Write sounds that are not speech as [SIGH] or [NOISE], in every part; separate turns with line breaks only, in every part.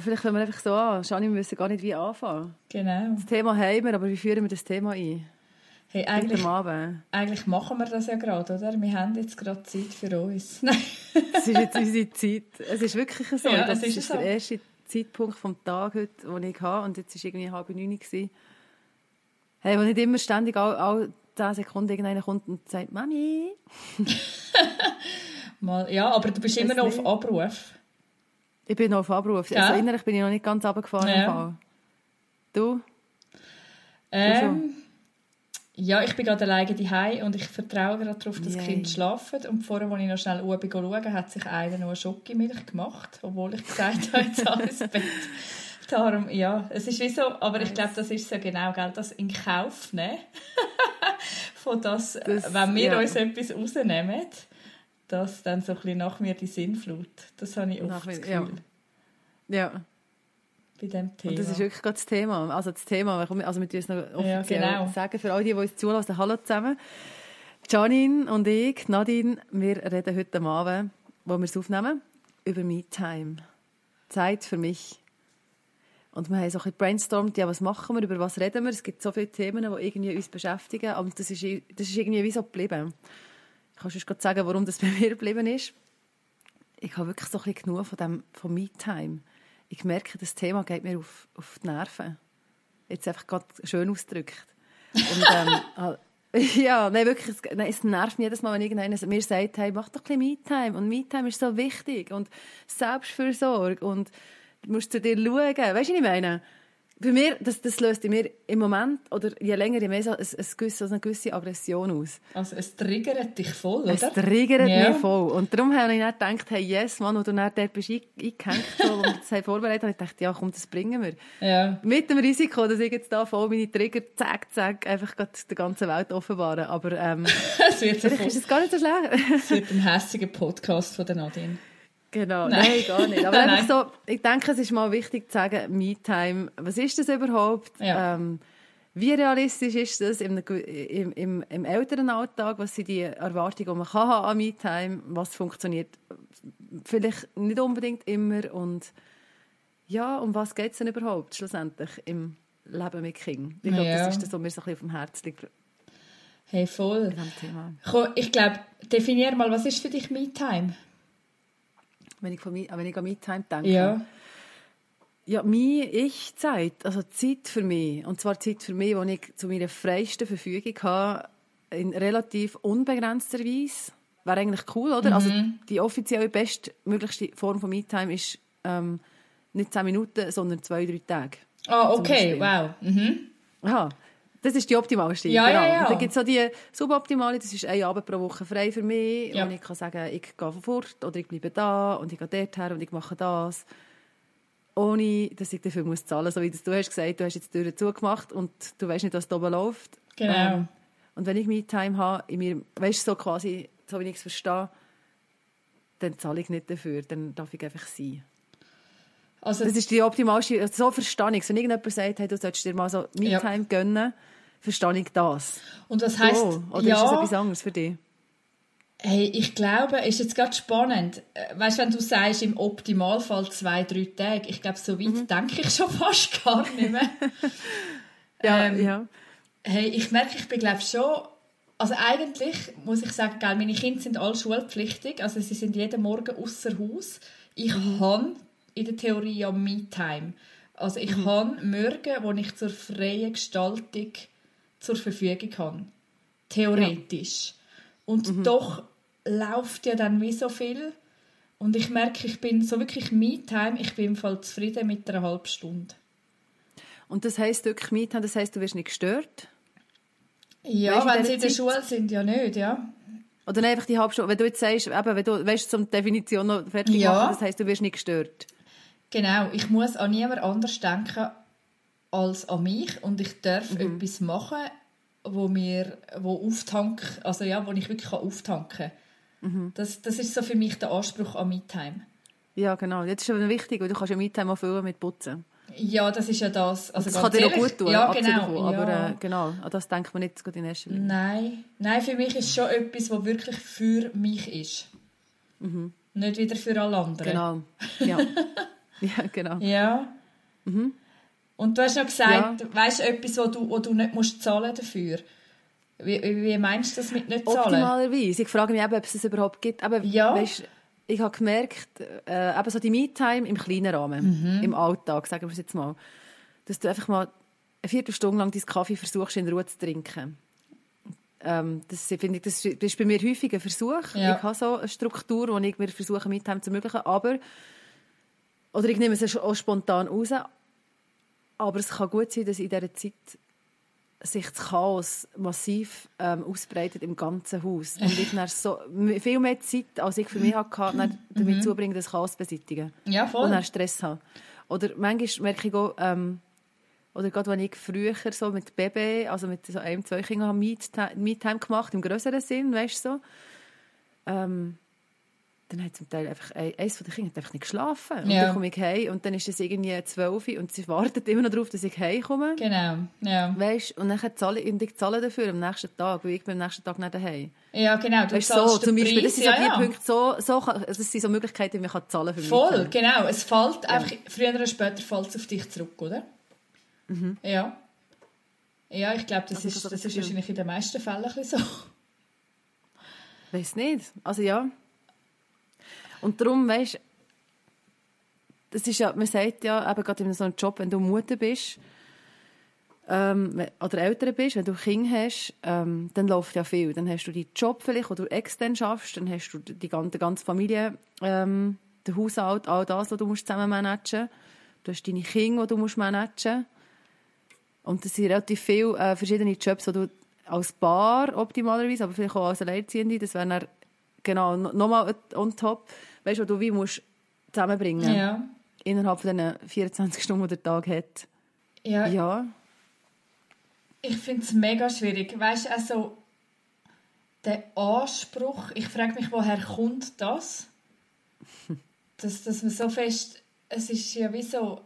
Vielleicht fangen wir einfach so an. Shani, wir wissen gar nicht, wie anfangen.
Genau.
Das Thema haben wir, aber wie führen wir das Thema ein?
Hey, eigentlich, eigentlich machen wir das ja gerade, oder? Wir haben jetzt gerade Zeit für uns.
Nein. [LAUGHS] Es ist jetzt unsere Zeit. Es ist wirklich so.
Ja,
das
es ist
ist
so.
der erste Zeitpunkt vom Tag heute, den ich habe. Und jetzt war irgendwie halb neun. gewesen. Hey, wo nicht immer ständig all, all 10 Sekunden irgendeiner kommt und sagt, Mami. [LAUGHS]
Mal, ja, aber du bist immer noch auf
nicht.
Abruf.
Ich bin noch auf Abruf.
Ja.
Also innerlich bin ich noch nicht ganz runtergefahren.
Ja.
Du?
Ähm, ja, ich bin gerade alleine daheim und ich vertraue gerade darauf, dass die
Yay.
Kinder schlafen. Und vorher, als ich noch schnell oben schaue, hat sich einer noch eine Schokimilch gemacht, obwohl ich gesagt habe, jetzt alles [LAUGHS] Bett. Darum, ja, es ist wie so, aber ich glaube, das ist so genau, gell, das in Kauf nehmen. [LAUGHS] Von das,
Das-
wenn wir
ja.
uns etwas rausnehmen, dass dann so ein bisschen nach mir die Sinnflut. Das habe ich oft
Nach
das
mir- ja.
Gefühl
Ja.
bei dem Thema.
Und das ist wirklich gerade das Thema. Also das Thema, also wir müssen es noch offiziell
genau.
sagen, für alle, die, die uns zulassen, hallo zusammen. Janine und ich, Nadine, wir reden heute Abend, wo wir es aufnehmen, über Me-Time. Zeit für mich. Und wir haben so ein bisschen brainstormt, ja, was machen wir, über was reden wir. Es gibt so viele Themen, die irgendwie uns beschäftigen, aber das ist, das ist irgendwie wie so geblieben. Ich kann sonst gerade sagen, warum das bei [LAUGHS] mir geblieben ist. Ich habe wirklich so ein bisschen genug von, dem, von Me-Time. Ich merke, das Thema geht mir auf, auf die Nerven. Jetzt einfach gerade schön ausgedrückt. Und, ähm, halt- [LAUGHS] [LAUGHS] ja, nein, wirklich, es, nein, es nervt mich jedes Mal, wenn irgendeiner mir sagt, hey, mach doch ein bisschen Me-Time. Und Me-Time ist so wichtig. Und Selbstfürsorge. Und du musst zu dir schauen. Weißt du, was ich meine? Bei mir, das, das löst in mir im Moment, oder je länger, je mehr, so, ein, ein gewisse, eine gewisse Aggression aus.
Also es triggert dich voll,
Es
oder?
triggert
Ja.
mich voll. Und darum habe ich dann gedacht, hey, yes, Mann, wo du dann dort bist ein- eingehängt so, und das haben vorbereitet, habe ich gedacht, ja, komm, das bringen wir.
Ja.
Mit dem Risiko, dass ich jetzt da voll meine Trigger, zack, zack, einfach der ganzen Welt offenbare. Aber ähm, [LAUGHS]
Es wird,
vielleicht ist es gar nicht so schlecht.
es wird ein hässiger Podcast von der Nadine.
Genau,
Nein.
nein. gar nicht. Aber [LAUGHS] einfach so, ich denke, es ist mal wichtig zu sagen, Me-Time, was ist das überhaupt?
Ja.
Ähm, wie realistisch ist das im, im, im, im Elternalltag? Was sind die Erwartungen, die man kann haben an Me-Time? Was funktioniert vielleicht nicht unbedingt immer? Und ja, um was geht es denn überhaupt schlussendlich im Leben mit Kindern? Ich glaube,
Ja.
das ist das, was mir so ein bisschen auf dem Herzen liegt
Hey, voll. Ich glaube, definier mal, was ist für dich Me-Time?
Wenn ich, von wenn ich an Me-Time denke.
Ja.
Ja, meine Ich-Zeit, also Zeit für mich, und zwar Zeit für mich, die ich zu meiner freiesten Verfügung habe, in relativ unbegrenzter Weise. Wäre eigentlich cool, oder? Also die offizielle bestmöglichste Form von Me-Time ist ähm, nicht 10 Minuten, sondern zwei, drei Tage.
Ah,
Zum
okay, wow. Mhm.
Aha, das ist die optimalste.
Ja, ja, ja.
Und dann gibt es so die suboptimale, das ist ein Abend pro Woche frei für mich.
Ja.
Und ich kann sagen, ich gehe fort oder ich bleibe da und ich gehe dorthin und ich mache das. Ohne, dass ich dafür muss zahlen muss. So wie das du hast gesagt, du hast jetzt die Türen zugemacht und du weißt nicht, was da oben läuft.
Genau.
Ähm, und wenn ich Me-Time habe, in mir, weißt du, so quasi, so wie ich es verstehe, dann zahle ich nicht dafür, dann darf ich einfach sein.
Also,
Das ist die optimalste, so verstehe ich es. Wenn irgendjemand sagt, hey, du solltest dir mal so Me-Time gönnen, verstehe ich das.
und das heisst,
so, oder ist das
ja,
etwas anderes für dich?
hey, ich glaube, ist jetzt gerade spannend. Äh, Weißt du, wenn du sagst, im Optimalfall zwei, drei Tage, ich glaube, so weit
Mhm.
denke ich schon [LAUGHS] fast gar nicht mehr. [LAUGHS]
Ja,
Ähm,
ja.
Hey, ich merke, ich bin glaube schon, also eigentlich muss ich sagen, gell, meine Kinder sind alle schulpflichtig, also sie sind jeden Morgen außer Haus. Ich
Mhm.
habe in der Theorie ja Me-Time. Also ich
Mhm.
habe Morgen, wo ich zur freien Gestaltung zur Verfügung habe. Theoretisch. Und
Mhm.
doch läuft ja dann wie so viel. Und ich merke, ich bin so wirklich Me-Time, ich bin im Fall zufrieden mit einer halben Stunde.
Und das heisst wirklich Me-Time, das heisst, du wirst nicht gestört?
Ja,
in
wenn sie in der
Zeit-
Schule sind, ja nicht, ja.
Oder nein, einfach die halbe Stunde. Wenn du jetzt sagst, eben, wenn du, weißt, zum Definition noch fertig
Ja.
machen, das heisst, du wirst nicht gestört.
Genau, ich muss an niemand anders denken, als an mich und ich darf mhm. etwas machen, wo mir wo auftank, also ja, wo ich wirklich auftanken kann. Mhm. Das, das ist so für mich der Anspruch an Me-Time.
Ja, genau. Das ist aber wichtig, weil du kannst ja Me-Time auch füllen mit Putzen.
Ja, das ist ja das.
Also das kann dir auch gut tun,
ja, genau,
davon, aber ja. äh, genau, an das denkt man nicht in erster Linie.
Nein, Nein für mich ist schon etwas, was wirklich für mich ist. Mhm. Nicht wieder für alle anderen.
Genau, [LAUGHS] ja. ja, genau.
Ja. Mhm. Und du hast noch gesagt, ja. weißt du etwas, wo du, wo du nicht musst zahlen dafür? Wie, wie meinst du das mit nicht zahlen?
Optimalerweise. Ich frage mich eben, ob es das überhaupt gibt. Aber, ja. Weißt, ich habe gemerkt, äh, eben so die Me-Time im kleinen Rahmen, mhm. im Alltag, sagen wir es jetzt mal, dass du einfach mal eine Viertelstunde lang deinen Kaffee versuchst, in Ruhe zu trinken. Ähm, das, finde ich, das, ist bei mir häufig ein Versuch. Ja. Ich habe so eine Struktur, wo ich mir versuche, Me-Time zu ermöglichen, aber oder ich nehme es auch spontan raus, aber es kann gut sein, dass in dieser Zeit sich das Chaos massiv ähm, ausbreitet im ganzen Haus. Und ich dann so viel mehr Zeit, als ich für mich hatte, dann damit mhm. zubringen, das Chaos zu beseitigen.
Ja, voll.
Und dann Stress haben. Oder manchmal merke ich auch, ähm, oder gerade wenn ich früher so mit Baby, also mit so einem, zwei Kindern, Me-Time gemacht, im größeren Sinn, weißt du so, ähm, dann hat zum Teil einfach eins von den Kindern einfach nicht geschlafen. Und ja. dann komme ich heim und dann ist es irgendwie zwölf und sie wartet immer noch darauf, dass ich heimkomme.
Genau, ja.
Weißt, und dann zahle ich, ich zahle dafür am nächsten Tag, weil ich bin am nächsten Tag nicht daheim.
Ja, genau. Du
weißt, so, zum Beispiel, das sind so ja, die. Punkte, so, so das sind so Möglichkeiten, wie man zahlen kann.
Voll, genau. Es fällt einfach, früher oder später fällt es auf dich zurück, oder? Mhm. Ja. Ja, ich glaube, das, also, ist, das, das ist wahrscheinlich in den meisten Fällen so.
Weiß nicht. Also ja. Und darum, weißt das ist ja, man sagt ja, eben gerade in so einem Job, wenn du Mutter bist, ähm, oder Eltern bist, wenn du Kinder hast, ähm, dann läuft ja viel. Dann hast du deinen Job vielleicht, wo du extern schaffst, dann hast du die ganze, ganze Familie, ähm, den Haushalt, all das, was du musst zusammen managen musst. Du hast deine Kinder, die du musst managen musst. Und das sind relativ viele äh, verschiedene Jobs, die du als Paar optimalerweise, aber vielleicht auch als Alleinziehende, das wäre genau nochmal on top weißt du, du wie musst zusammenbringen
ja.
innerhalb von den 24 Stunden, die der Tag hat.
Ja.
ja.
Ich finde es mega schwierig. Weißt du, also der Anspruch, ich frage mich, woher kommt das? [LAUGHS] dass, dass man so fest, es ist ja wie so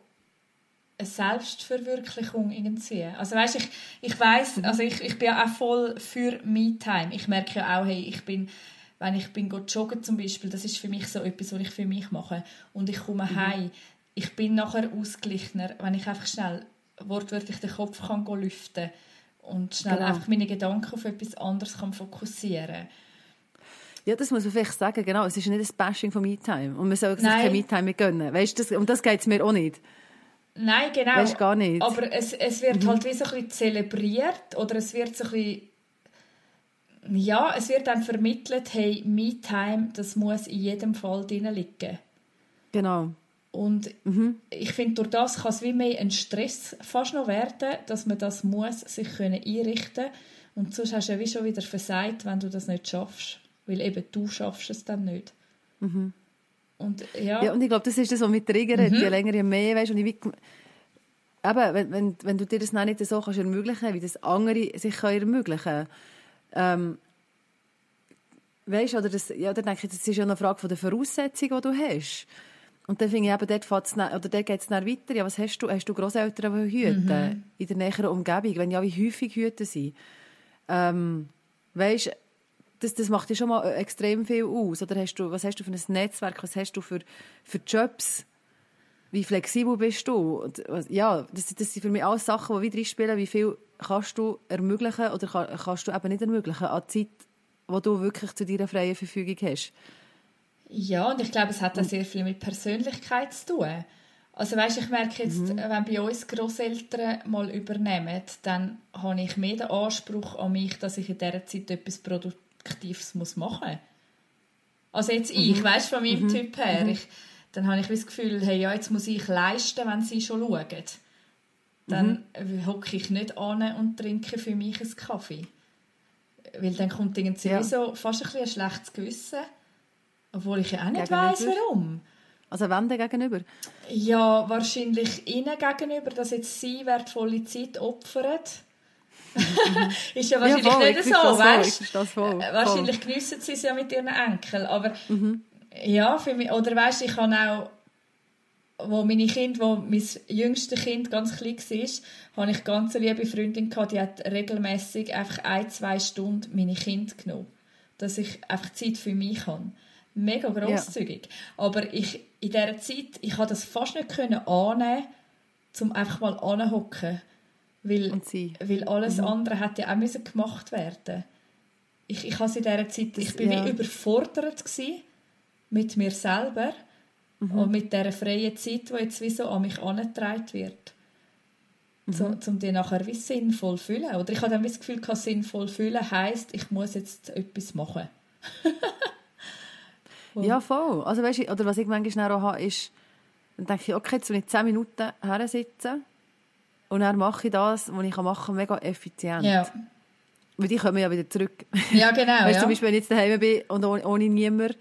eine Selbstverwirklichung irgendwie. Also weißt, ich, ich weiß, also ich, ich bin ja auch voll für Me-Time. Ich merke ja auch, hey, ich bin wenn ich bin joggen zum Beispiel, das ist für mich so etwas, was ich für mich mache. Und ich komme mhm. heim, ich bin nachher ausgeglichener, wenn ich einfach schnell wortwörtlich den Kopf kann lüften und schnell genau. einfach meine Gedanken auf etwas anderes kann fokussieren
ja, das muss man vielleicht sagen, genau. Es ist nicht ein Bashing von Me-Time. Und man soll sich kein Me-Time mehr gönnen. Weißt, das, um das geht es mir auch nicht.
Nein, genau.
Weißt, gar nicht.
Aber es, es wird mhm. halt wie so ein bisschen zelebriert oder es wird so ein bisschen ja, es wird dann vermittelt, hey, Me-Time, das muss in jedem Fall drin liegen.
Genau.
Und mhm. ich finde, durch das kann es wie mehr ein Stress fast noch werden, dass man das muss sich können einrichten Und sonst hast du ja wie schon wieder versagt, wenn du das nicht schaffst. Weil eben du schaffst es dann nicht. Mhm. Und, ja.
ja, und ich glaube, das ist das, was mit triggert, mhm. je länger, je mehr, weißt, und ich eben, wenn, wenn, wenn du dir das nicht so kannst ermöglichen wie das andere sich können ermöglichen können, ähm, weißt, oder das, ja, dann denke ich, das ist ja eine Frage von der Voraussetzung, die du hast. Und dann finde ich eben, dort, oder dort geht es dann weiter. Ja, was hast du? Hast du Großeltern, die hüten? Mhm. In der näheren Umgebung? Wenn ja, wie häufig hüten sie? Ähm, weißt, das, das macht dir schon mal extrem viel aus. Oder hast du, was hast du für ein Netzwerk? Was hast du für, für Jobs? Wie flexibel bist du? Ja, das, das sind für mich alles Sachen, die wieder spielen. Wie viel kannst du ermöglichen oder kann, kannst du eben nicht ermöglichen an Zeit, die du wirklich zu deiner freien Verfügung hast?
Ja, und ich glaube, es hat auch sehr viel mit Persönlichkeit zu tun. Also weißt, ich merke jetzt, mhm. wenn bei uns Großeltern mal übernehmen, dann habe ich mehr den Anspruch an mich, dass ich in dieser Zeit etwas Produktives machen muss. Also jetzt mhm. ich, weißt von meinem mhm. Typ her, mhm. ich, dann habe ich das Gefühl, hey, ja, jetzt muss ich leisten, wenn sie schon schauen dann mhm. hocke ich nicht an und trinke für mich einen Kaffee. Weil dann kommt irgendwie ja. so fast ein, ein schlechtes Gewissen. Obwohl ich ja auch nicht weiss, warum.
Also wem denn gegenüber?
Ja, wahrscheinlich ihnen gegenüber, dass jetzt sie wertvolle Zeit opfern. [LAUGHS] ist ja wahrscheinlich
Ja, voll,
nicht
ich
so,
das voll,
weißt
voll,
Äh, Wahrscheinlich geniessen sie es ja mit ihren Enkeln, aber
Mhm.
Ja, für mich, oder weißt ich habe auch, wo meine Kinder, wo mein jüngstes Kind ganz klein war, habe ich ganz eine liebe Freundin gehabt, die hat regelmäßig einfach ein, zwei Stunden meine Kinder genommen, dass ich einfach Zeit für mich habe. Mega grosszügig. Aber ich, in dieser Zeit, ich konnte das fast nicht können annehmen, um einfach mal anzuhocken. Weil, weil alles
Mhm.
andere hätte ja auch müssen gemacht werden Ich, ich habe in dieser Zeit, ich bin
ja.
wie überfordert gewesen mit mir selber
Mhm.
und mit dieser freien Zeit, die jetzt wie so an mich angetragen wird.
Mhm.
Um die nachher wie sinnvoll zu fühlen. Oder ich habe dann das Gefühl, gehabt, sinnvoll fühlen heisst, ich muss jetzt etwas machen. [LAUGHS]
Ja, voll. Also, weißt du, oder was ich manchmal auch habe, ist, dann denke ich, okay, jetzt will ich 10 Minuten her sitzen und dann mache ich das, was ich machen kann, mega effizient.
Ja,
Weil die kommen ja wieder zurück.
ja genau. [LAUGHS]
Weißt du,
ja.
zum Beispiel, wenn ich jetzt daheim bin und ohne, ohne niemand,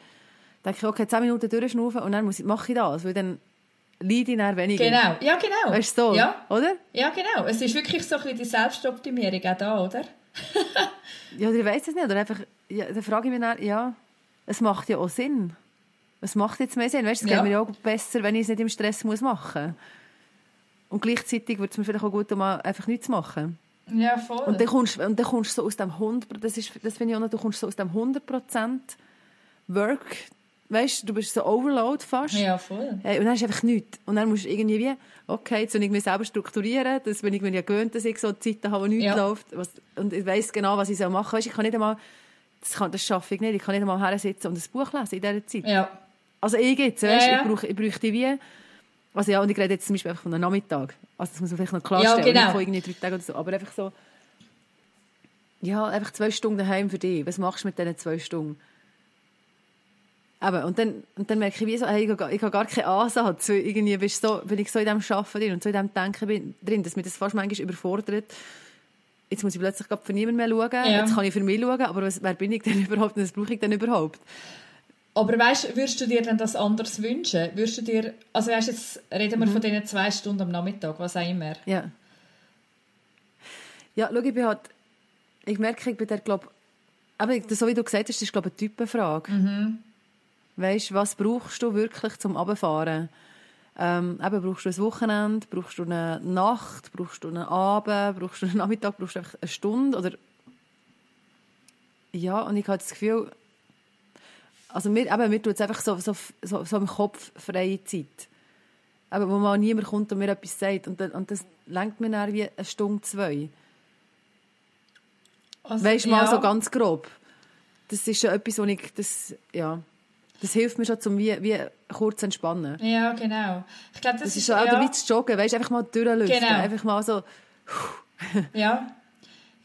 denke ich, okay, 10 Minuten durchschnaufen und dann muss ich, mache ich das, weil dann leide ich dann weniger.
Genau, ja genau.
Weißt du, so,
Ja,
oder?
ja genau. Es ist wirklich so ein bisschen die Selbstoptimierung auch da, oder? [LAUGHS]
Ja, oder ich weiss es nicht. Oder einfach, ja, dann frage ich mich dann, ja, es macht ja auch Sinn. Es macht jetzt mehr Sinn. Weißt, es
Ja.
geht mir ja auch besser, wenn ich es nicht im Stress muss machen muss. Und gleichzeitig würde es mir vielleicht auch gut, um mal einfach nichts zu machen.
Ja, voll.
Und dann kommst, und dann kommst du so aus dem 100, das, ist, das finde ich auch noch, du kommst so aus dem 100% Work, weißt du, bist so Overload fast.
ja, voll.
Hey, und dann ist einfach nichts. Und dann musst du irgendwie wie, okay, jetzt will ich mich selber strukturieren, das bin ich mir ja gewöhnt, dass ich so Zeiten habe, wo nichts
Ja.
läuft. Was, und ich weiss genau, was ich machen soll. Weißt, ich kann nicht einmal, das, kann, das schaffe ich nicht, ich kann nicht einmal her sitzen und ein Buch lesen in dieser Zeit.
Ja,
Also ich jetzt, weißt,
Ja, ja.
ich, brauche, ich bräuchte wie, also ja, und ich rede jetzt zum Beispiel einfach von einem Nachmittag. Also das muss man vielleicht noch klarstellen,
Ja, genau.
nicht von irgendwie drei Tagen oder so, aber einfach so, ja, einfach zwei Stunden daheim für dich. Was machst du mit diesen zwei Stunden? Aber, und dann, und dann merke ich, wie so, hey, ich, habe, gar- ich habe gar keinen Ansatz. weil Irgendwie bist so, bin ich so in diesem Arbeiten drin und so in diesem Denken bin, drin, dass mich das fast manchmal überfordert. Jetzt muss ich plötzlich gerade für niemanden mehr schauen.
Ja.
Jetzt kann ich für mich schauen, aber was, wer bin ich denn [LAUGHS] überhaupt und was brauche ich denn überhaupt?
Aber weißt, würdest du dir denn das anders wünschen? Würdest du dir, also weißt, jetzt reden
Mhm.
wir von diesen zwei Stunden am Nachmittag, was auch immer.
Ja. Ja, schau, ich bin halt, ich merke, ich bin der, glaube aber so wie du gesagt hast, ist, glaube ich, eine Typenfrage. Weißt du, was brauchst du wirklich zum Abfahren? Ähm, eben, brauchst du ein Wochenende, brauchst du eine Nacht, brauchst du einen Abend, brauchst du einen Nachmittag, brauchst du einfach eine Stunde oder ja, und ich habe das Gefühl, also mir, eben, mir tut es einfach so, so, so, so im Kopf freie Zeit. Aber wo mal niemand kommt und mir etwas sagt. Und, und das lenkt mir dann wie eine Stunde, zwei.
Also,
Weißt du, mal
ja.
so ganz grob. Das ist schon etwas, wo ich, das, ja, das hilft mir schon, zum wie, wie kurz zu entspannen.
Ja, genau. Ich glaube, das,
Das ist schon auch
ja,
ja. zu joggen, weißt einfach mal durchlüften.
Genau.
Einfach mal so, [LAUGHS]
Ja.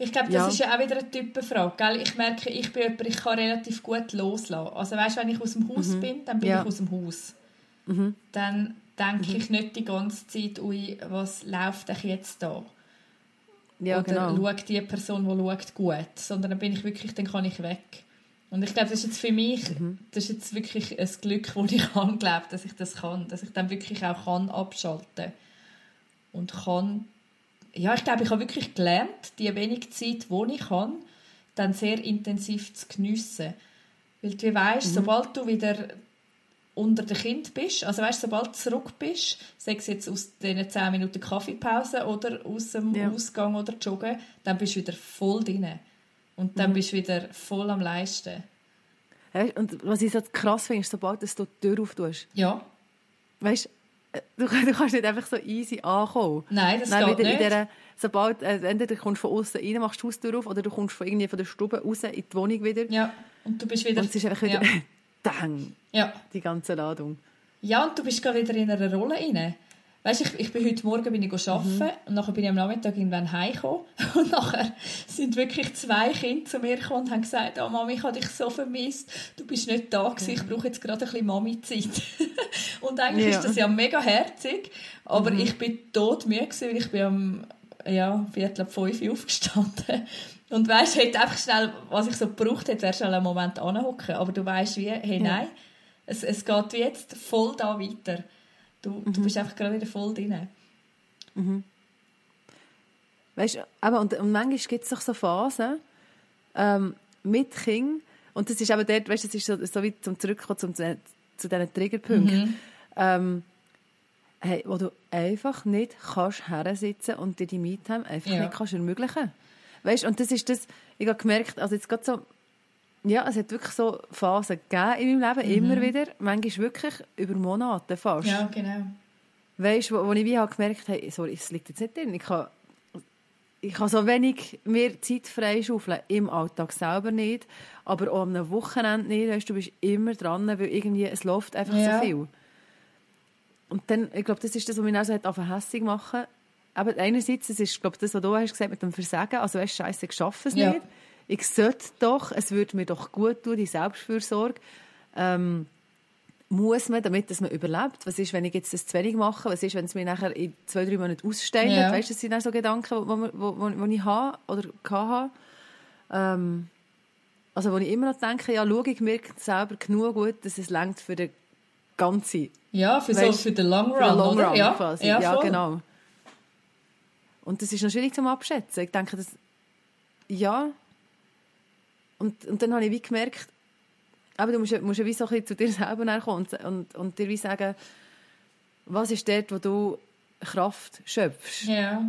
Ich glaube, das
Ja.
ist ja auch wieder eine Typenfrage. Gell? Ich merke, ich bin jemand, ich kann relativ gut loslassen. Also weißt, wenn ich aus dem Haus bin, dann bin
Mhm. Ja. Mhm.
ich aus dem Haus. Dann denke ich nicht die ganze Zeit, ui, was läuft denn jetzt da?
ja,
Oder
genau.
schaut die Person, die schaut, gut. Sondern dann bin ich wirklich, dann kann ich weg. Und ich glaube, das ist jetzt für mich,
Mhm.
das ist jetzt wirklich ein Glück, das ich [LAUGHS] habe, glaube, dass ich das kann. Dass ich dann wirklich auch kann abschalten Und kann, ja, ich glaube, ich habe wirklich gelernt, die wenig Zeit, die ich habe, dann sehr intensiv zu geniessen. Weil du weißt, sobald du wieder unter dem Kind bist, also weißt, sobald du zurück bist, sei es jetzt aus diesen 10 Minuten Kaffeepause oder aus dem
Ja.
Ausgang oder Joggen, dann bist du wieder voll drin. Und dann bist du wieder voll am Leisten.
Und was ich so krass finde, ist, sobald dass du die Tür auftust,
Ja,
weißt äh, du, [LAUGHS] du kannst nicht einfach so easy ankommen.
nein, das
Dann
geht nicht.
dieser, sobald, äh, entweder du kommst von außen rein, machst die Haustür auf, oder du kommst von, irgendwie von der Stube raus in die Wohnung wieder.
Ja, und du bist wieder...
Und es ist einfach wieder,
Ja, [LAUGHS]
dang,
ja.
die ganze Ladung.
ja und du bist gerade wieder in einer Rolle rein. Weißt, ich, ich bin heute Morgen bin ich arbeiten
Mhm.
und nachher bin ich am Nachmittag irgendwann heimgekommen [LAUGHS] und nachher sind wirklich zwei Kinder zu mir gekommen und haben gesagt, oh Mami, ich habe dich so vermisst, du bist nicht da gewesen, ich brauche jetzt gerade ein bisschen Mami-Zeit. [LAUGHS] und eigentlich
Ja. Mhm.
ist das ja mega herzig, aber ich bin todmüde gewesen, weil ich bin am ja, Viertel ab fünf aufgestanden. [LAUGHS] Und weißt, hätte einfach schnell, was ich so gebraucht hätte, wäre schnell einen Moment anhocken. Aber du weißt wie, hey, nein, Es, es geht jetzt voll da weiter. Du, mhm. du bist einfach gerade wieder voll drin.
Mhm. Weißt du, aber und, und manchmal gibt es doch so Phasen ähm, mit Kindern, und das ist eben dort, weißt du, das ist so, so wie zum Zurückkommen zum, zu diesen Triggerpunkten, mhm. ähm, hey, wo du einfach nicht kannst hersitzen und dir die Meetime einfach ja. nicht kannst ermöglichen. Weißt und das ist das, ich habe gemerkt, also jetzt gerade so, ja, es hat wirklich so Phasen gegeben in meinem Leben, mhm. immer wieder, manchmal wirklich über Monate fast.
Ja, genau.
Weißt du, wo, wo ich wie habe gemerkt habe, sorry, es liegt jetzt nicht drin, ich kann ich kann so wenig mehr Zeit freischaufeln, im Alltag selber nicht, aber auch am Wochenende nicht, weißt, du bist immer dran, weil irgendwie, es läuft einfach ja. so viel. Und dann, ich glaube, das ist das, was mich auch so hat machen aber einerseits, das ist, glaube das, was du hast gesagt mit dem Versagen, also weißt, scheiße, ich schaffe es ja. nicht. Ich sollte doch, es würde mir doch gut tun, die Selbstfürsorge. Ähm, muss man, damit dass man überlebt? Was ist, wenn ich jetzt das zu wenig mache? Was ist, wenn es mir nachher in zwei, drei Monaten aussteigen? Ja. Weißt du, das sind auch so Gedanken, die ich habe oder hatte. Ähm, also, wo ich immer noch denke, ja, schau, ich mir selber genug gut, dass es längt für den ganzen.
Ja, für, weißt, so, für den Long Run,
Long
oder?
Run ja, quasi. Ja, ja genau. Und das ist noch schwierig zum Abschätzen. Ich denke, das, ja. Und, und dann habe ich wie gemerkt, aber du musst, musst ja wie so ein zu dir selber kommen und, und, und dir wie sagen, was ist dort, wo du Kraft schöpfst.
Ja.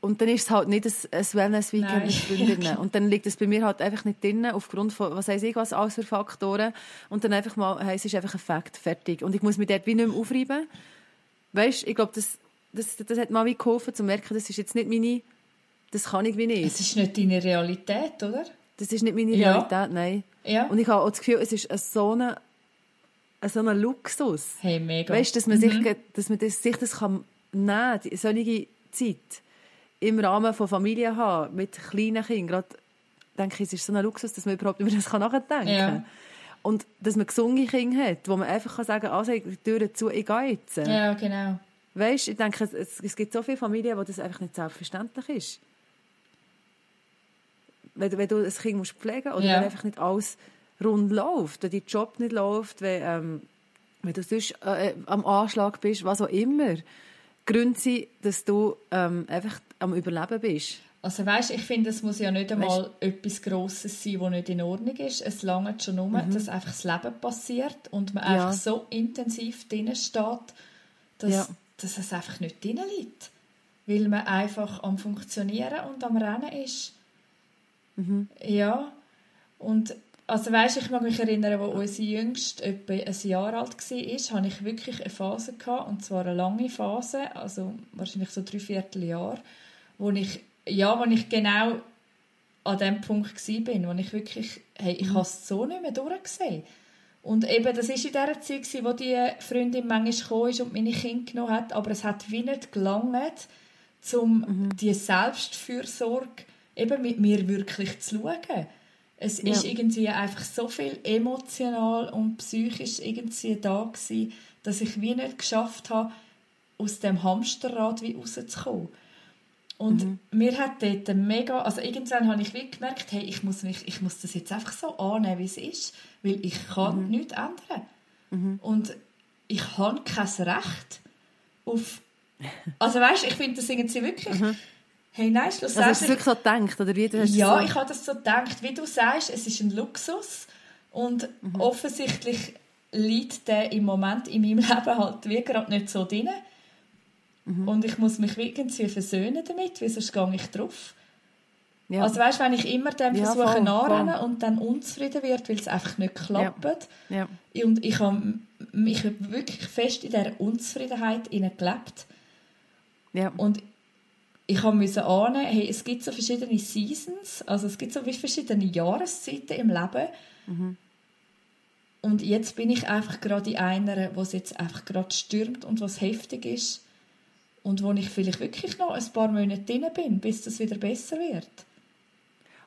Und dann ist es halt nicht ein, ein Wellness-Weekend mit [LAUGHS] Freundinnen. Und dann liegt es bei mir halt einfach nicht drin, aufgrund von, was weiß ich, was alles für Faktoren. Und dann einfach mal, hey, es ist einfach ein Fakt, fertig. Und ich muss mich dort wie nicht mehr aufreiben. Weißt, ich glaube, das, das, das hat mir wie geholfen, zu merken, das ist jetzt nicht meine, das kann ich wie nicht.
Es ist nicht deine Realität, oder?
Das ist nicht meine Realität, ja. nein.
Ja.
Und ich habe auch das Gefühl, es ist so ein so ein Luxus.
Hey, mega.
Weißt, dass man, mhm. sich, dass man das, sich das kann nehmen kann, solche Zeit im Rahmen von Familie haben, mit kleinen Kindern. Gerade denke ich, es ist so ein Luxus, dass man überhaupt über das nachdenken kann.
Ja.
Und dass man gesunde Kinder hat, wo man einfach kann sagen kann, also, ich Tür zu, ich gehe jetzt.
Ja, genau.
Weißt, ich denke, es, es gibt so viele Familien, wo das einfach nicht selbstverständlich ist wenn, wenn du ein Kind musst pflegen oder ja. wenn einfach nicht alles rund läuft, wenn dein Job nicht läuft, wenn, ähm, wenn du sonst äh, am Anschlag bist, was auch immer. Gründe sind, dass du ähm, einfach am Überleben bist.
Also weißt, ich finde, es muss ja nicht einmal weißt, etwas Grosses sein, das nicht in Ordnung ist. Es langt schon um, mhm. dass einfach das Leben passiert und man ja. einfach so intensiv drin steht, dass, ja. dass es einfach nicht drin liegt. Weil man einfach am Funktionieren und am Rennen ist.
Mhm.
Ja, und also weißt, ich mag mich erinnern, als unsere Jüngste etwa ein Jahr alt war, hatte ich wirklich eine Phase gehabt, und zwar eine lange Phase, also wahrscheinlich so drei Vierteljahr, wo ich, ja, wo ich genau an dem Punkt war, wo ich wirklich, hey, ich mhm. habe es so nicht mehr durchgesehen. Und eben, das war in der Zeit, wo die Freundin manchmal ist und meine Kinder genommen hat, aber es hat wie nicht gelangt, um mhm. die Selbstfürsorge eben mit mir wirklich zu schauen. Es ja. ist irgendwie einfach so viel emotional und psychisch irgendwie da gewesen, dass ich wie nicht geschafft habe, aus dem Hamsterrad wie rauszukommen. Und mhm. mir hat dort mega, also irgendwann habe ich wie gemerkt, hey, ich muss, mich, ich muss das jetzt einfach so annehmen, wie es ist, weil ich kann mhm. nichts ändern. Mhm. Und ich habe kein Recht auf, also weißt, ich finde das irgendwie wirklich, mhm. Hey, nein, schlussendlich...
Also hast du wirklich so gedacht, oder wie? Du
ja, so... ich habe das so gedacht. Wie du sagst, es ist ein Luxus und mhm. offensichtlich liegt der im Moment in meinem [LAUGHS] Leben halt wie gerade nicht so drin. Mhm. Und ich muss mich irgendwie versöhnen damit, weil sonst gehe ich drauf. Ja. Also weißt, wenn ich immer dem ja, versuche nachrennen und dann unzufrieden wird, weil es einfach nicht klappt.
Ja. Ja.
Und ich habe mich wirklich fest in dieser Unzufriedenheit gelebt.
Ja.
Und ich musste ahnen, hey, es gibt so verschiedene Seasons, also es gibt so wie verschiedene Jahreszeiten im Leben. Mhm. Und jetzt bin ich einfach gerade in einer, wo es jetzt einfach gerade stürmt und was heftig ist und wo ich vielleicht wirklich noch ein paar Monate drin bin, bis das wieder besser wird.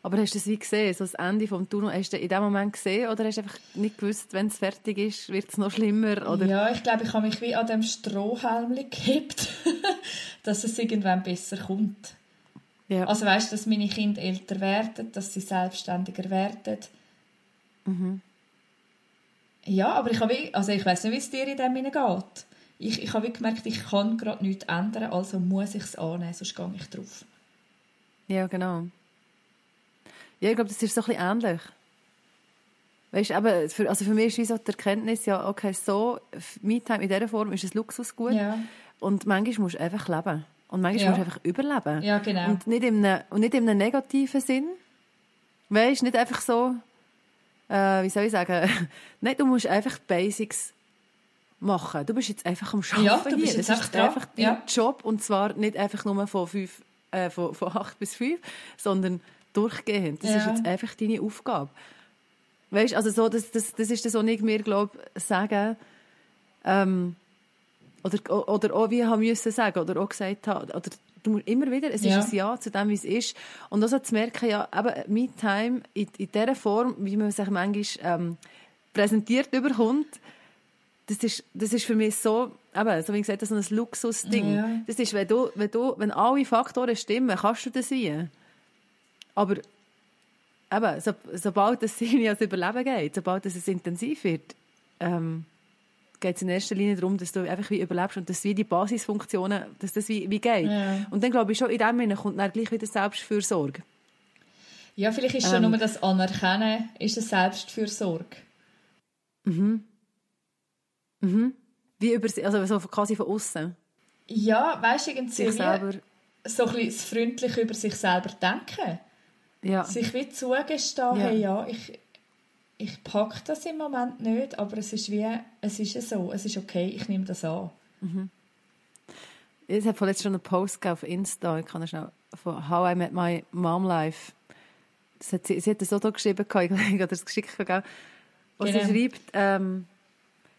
Aber hast du es wie gesehen, so das Ende des Tunnel, hast du in dem Moment gesehen oder hast du einfach nicht gewusst, wenn es fertig ist, wird es noch schlimmer? Oder?
Ja, ich glaube, ich habe mich wie an dem Strohhalm gehabt, [LAUGHS] dass es irgendwann besser kommt. Ja. Also weißt du, dass meine Kinder älter werden, dass sie selbstständiger werden.
Mhm.
Ja, aber ich habe, also ich weiß nicht, wie es dir in dem geht. Ich, ich habe gemerkt, ich kann gerade nichts ändern, also muss ich es annehmen, sonst gehe ich drauf.
Ja, genau. Ja, ich glaube, das ist so ein bisschen ähnlich. Weißt du, für, also für mich ist so die Erkenntnis, ja, okay, so, Me-Time in dieser Form ist ein Luxusgut. Ja. Und manchmal musst du einfach leben. Und manchmal ja. musst du einfach überleben.
Ja, genau.
Und nicht in einem, und nicht in einem negativen Sinn. Weißt du, nicht einfach so, äh, wie soll ich sagen, [LAUGHS] nein, du musst einfach Basics machen. Du bist jetzt einfach am Arbeiten
ja, du bist
hier.
Jetzt
das
ist
einfach dein
ja.
Job und zwar nicht einfach nur von, fünf, äh, von, von acht bis fünf, sondern durchgehend. Das ja. ist jetzt einfach deine Aufgabe. Weißt, also so, das, das, das ist das, was ich mir glaube sagen, ähm, oder, oder auch wie haben müssen sagen oder auch gesagt haben, oder du musst immer wieder, es ist ja. ein Ja zu dem, wie es ist. Und auch so zu merken, ja, eben Me-Time in, in dieser Form, wie man sich manchmal ähm, präsentiert überkommt, das ist, das ist für mich so, eben, so wie gesagt, das ist so ein Luxusding. Ja. Das ist, wenn du, wenn du, wenn alle Faktoren stimmen, kannst du das sein. Aber eben, so, sobald es [LAUGHS] ans Überleben geht, sobald es intensiv wird, ähm, geht es in erster Linie darum, dass du einfach wie überlebst und dass wie die Basisfunktionen, dass das wie, wie geht. Ja. Und dann glaube ich schon, in dem Sinne kommt dann gleich wieder Selbstfürsorge.
Ja, vielleicht ist schon ähm, nur das Anerkennen, ist es Selbstfürsorge.
Mhm. Mhm. Wie über, also so quasi von außen.
Ja, weißt du, irgendwie sich selber. so ein bisschen freundlich über sich selber denken.
Ja.
Sich wie zugestehen, ja. ja, ich, ich packe das im Moment nicht, aber es ist wie, es ist so, es ist okay, ich nehme das an.
Mhm. Ich habe vorletzt schon einen Post auf Insta, ich kann schnell, von How I Met My Mom Life. Das hat sie, sie hat das auch geschrieben, [LAUGHS] ich habe das geschickt, genau. sie schreibt, ähm,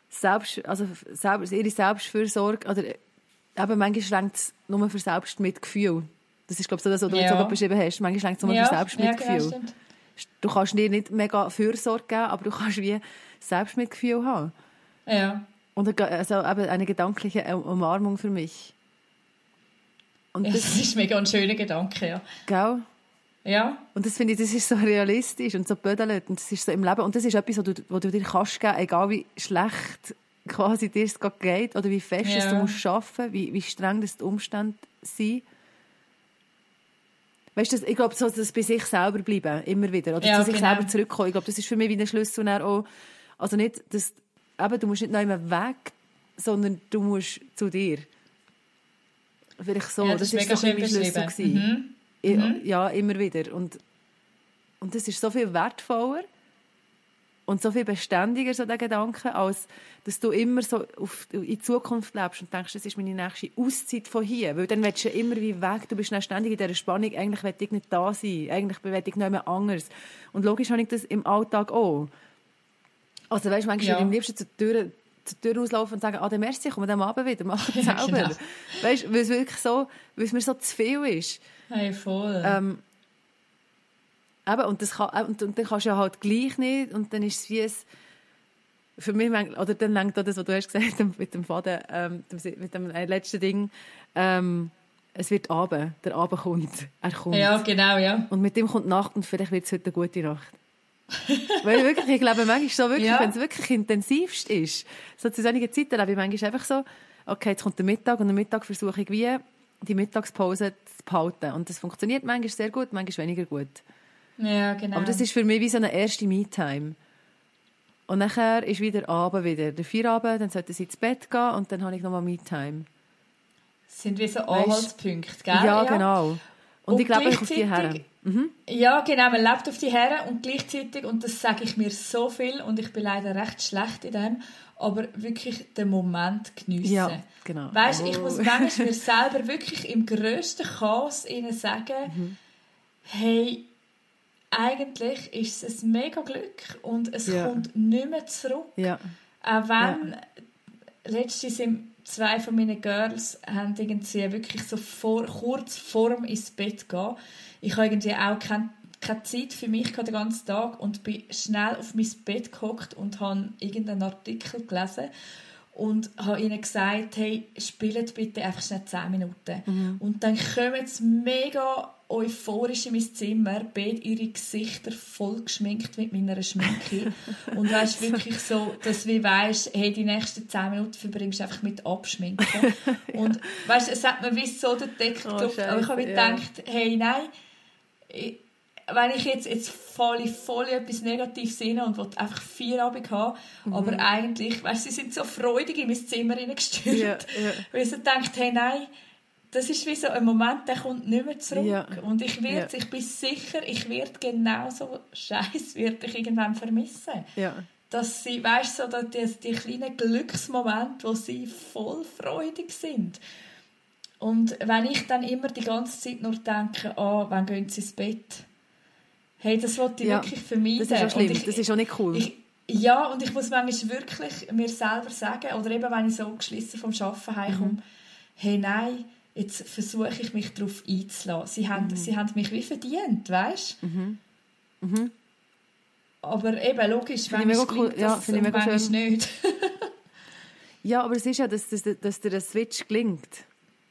selbst, also selbst, ihre Selbstfürsorge, oder eben manchmal schränkt es nur für Selbstmitgefühl. Das ist, glaube ich, so das, was du ja. jetzt auch beschrieben hast. Manchmal schränkt es nur ja. Selbstmitgefühl. Ja, genau, du kannst dir nicht mega Fürsorge geben, aber du kannst wie Selbstmitgefühl haben.
Ja.
Und also eben eine gedankliche Umarmung für mich.
Und das, das ist mega ein schöner Gedanke, ja.
Gell?
Ja.
Und das finde ich, das ist so realistisch und so bödelt und das ist so im Leben. Und das ist etwas, was du, was du dir kannst geben, egal wie schlecht quasi dir es geht oder wie fest ja. du musst arbeiten, wie, wie streng das die Umstände sind. Weißt du, ich glaube, so, dass bei sich selber bleiben, immer wieder, oder ja, zu sich genau. selber zurückkommen. Ich glaube, das ist für mich wie ein Schlüssel auch, also nicht, dass, eben, du musst nicht noch immer weg, sondern du musst zu dir. Vielleicht so,
ja, das,
das
ist, so mein Schlüssel
gewesen. Mhm. Ja, immer wieder. Und, und das ist so viel wertvoller und so viel beständiger, so der Gedanke, als dass du immer so auf, in die Zukunft lebst und denkst, das ist meine nächste Auszeit von hier. Weil dann willst du immer wie weg, du bist dann ständig in dieser Spannung, eigentlich will ich nicht da sein, eigentlich will ich nicht mehr anders. Und logisch habe ich das im Alltag auch. Also weißt du, manchmal ja. würde ich am liebsten zur Tür, zur Tür auslaufen und sagen, ah, dann merci, komm am Abend wieder, mach [LAUGHS] es selber. genau. Weißt du, weil es wirklich so, weil es mir so zu viel ist.
Hey, voll.
Ähm, Eben, und, das kann, äh, und, und dann kannst du ja halt gleich nicht und dann ist es wie ein, für mich, oder dann lenkt das, was du hast gesagt [LAUGHS] mit dem Faden, ähm, mit dem äh, letzten Ding, ähm, es wird Abend, der Abend kommt, er kommt.
Ja, genau, ja.
Und mit dem kommt Nacht und vielleicht wird es heute eine gute Nacht. [LAUGHS] Weil wirklich, ich glaube, manchmal so wirklich, ja. wenn es wirklich intensivst ist, so zu solchen Zeiten lebe ich manchmal einfach so, okay, jetzt kommt der Mittag und am Mittag versuche ich wie, die Mittagspause zu behalten. Und das funktioniert manchmal sehr gut, manchmal weniger gut.
Ja, genau.
Aber das ist für mich wie so eine erste Me-Time. Und nachher ist wieder Abend wieder. Der Feierabend, dann sollte sie ins Bett gehen und dann habe ich nochmal Me-Time.
Das sind wie so Anhaltspunkte, gell?
Ja, ja, genau. Und, und ich glaube auf die Herren.
Mhm. Ja, genau, man lebt auf die Herren und gleichzeitig, und das sage ich mir so viel und ich bin leider recht schlecht in dem, aber wirklich den Moment geniessen.
Ja, genau.
Weißt, oh. ich muss manchmal [LAUGHS] mir selber wirklich im grössten Chaos ihnen sagen, mhm. hey, eigentlich ist es ein mega Glück und es ja. kommt nicht mehr zurück.
Ja.
Auch wenn ja. letztens zwei von meinen Girls haben irgendwie wirklich so vor, kurz vorm ins Bett gehen. Ich habe irgendwie auch keine, keine Zeit für mich den ganzen Tag und bin schnell auf mein Bett gehockt und habe irgendeinen Artikel gelesen und habe ihnen gesagt, hey, spielt bitte einfach schnell 10 Minuten.
Mhm.
Und dann kommen sie mega euphorisch in mein Zimmer, beide ihre Gesichter voll geschminkt mit meiner Schminke. und weißt wirklich so, dass du weißt, hey, die nächsten 10 Minuten verbringst du einfach mit Abschminken. ja. Und weißt, es hat mir wie so den Deckel
Oh,
gedrückt. Aber ich habe
ja.
gedacht, hey, nein, ich, wenn ich jetzt, jetzt falle ich voll in etwas Negatives rein und will einfach vier Abend haben,
Mhm.
aber eigentlich, weißt, sie sind so freudig in mein Zimmer reingestürmt,
Ja, ja.
weil sie denkt, hey, nein, das ist wie so ein Moment, der kommt nicht mehr zurück.
Ja.
Und ich, werd,
Ja.
ich bin sicher, ich werde genauso Scheiß wird ich irgendwann vermissen.
Ja.
Dass sie, weißt du, so, dass die, die kleinen Glücksmomente, wo sie voll freudig sind. Und wenn ich dann immer die ganze Zeit nur denke, oh, wann gehen sie ins Bett? Hey, das wollte ich
Ja,
wirklich vermeiden.
Das ist auch schlimm.
ich,
das ist auch nicht cool.
ich, ja, und ich muss manchmal wirklich mir selber sagen, oder eben wenn ich so geschlissen vom Arbeiten heimkomme,
Mhm.
hey, nein, jetzt versuche ich mich darauf einzulassen. Sie haben,
Mhm.
sie haben mich wie verdient, weißt du? Aber eben, logisch,
Finde ich
manchmal
cool.
gelingt
Ja,
das
finde ich
und
mega
manchmal
schön.
nicht. [LAUGHS]
ja, aber es ist ja, dass, dass, dass dir der Switch gelingt.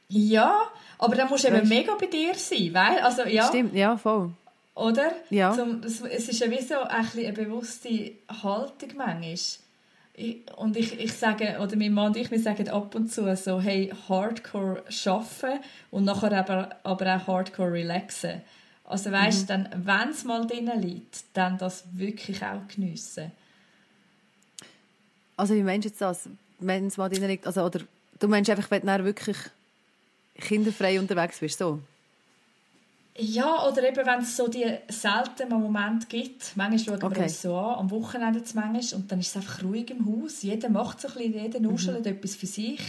ja, aber dann musst du eben mega bei dir sein, weil, also ja,
Stimmt, ja, voll.
oder?
Ja.
Zum, es, ist ja wie so ein eine bewusste Haltung manchmal. Und ich, ich sage, oder mein Mann und ich, wir sagen ab und zu so, hey, Hardcore arbeiten und nachher aber, aber auch Hardcore relaxen. Also weißt,
Mhm.
dann, wenn es mal drin liegt, dann das wirklich auch geniessen.
Also wie meinst du jetzt das? Wenn es mal drin liegt, also, oder du meinst einfach, wenn du wirklich kinderfrei unterwegs bist, so?
Ja, oder eben, wenn es so die seltenen Momente gibt. Manchmal schauen
Okay.
wir uns so an, am Wochenende zu manchmal, und dann ist es einfach ruhig im Haus. Jeder macht so ein bisschen, jeder
Mhm.
nuschelt etwas für sich.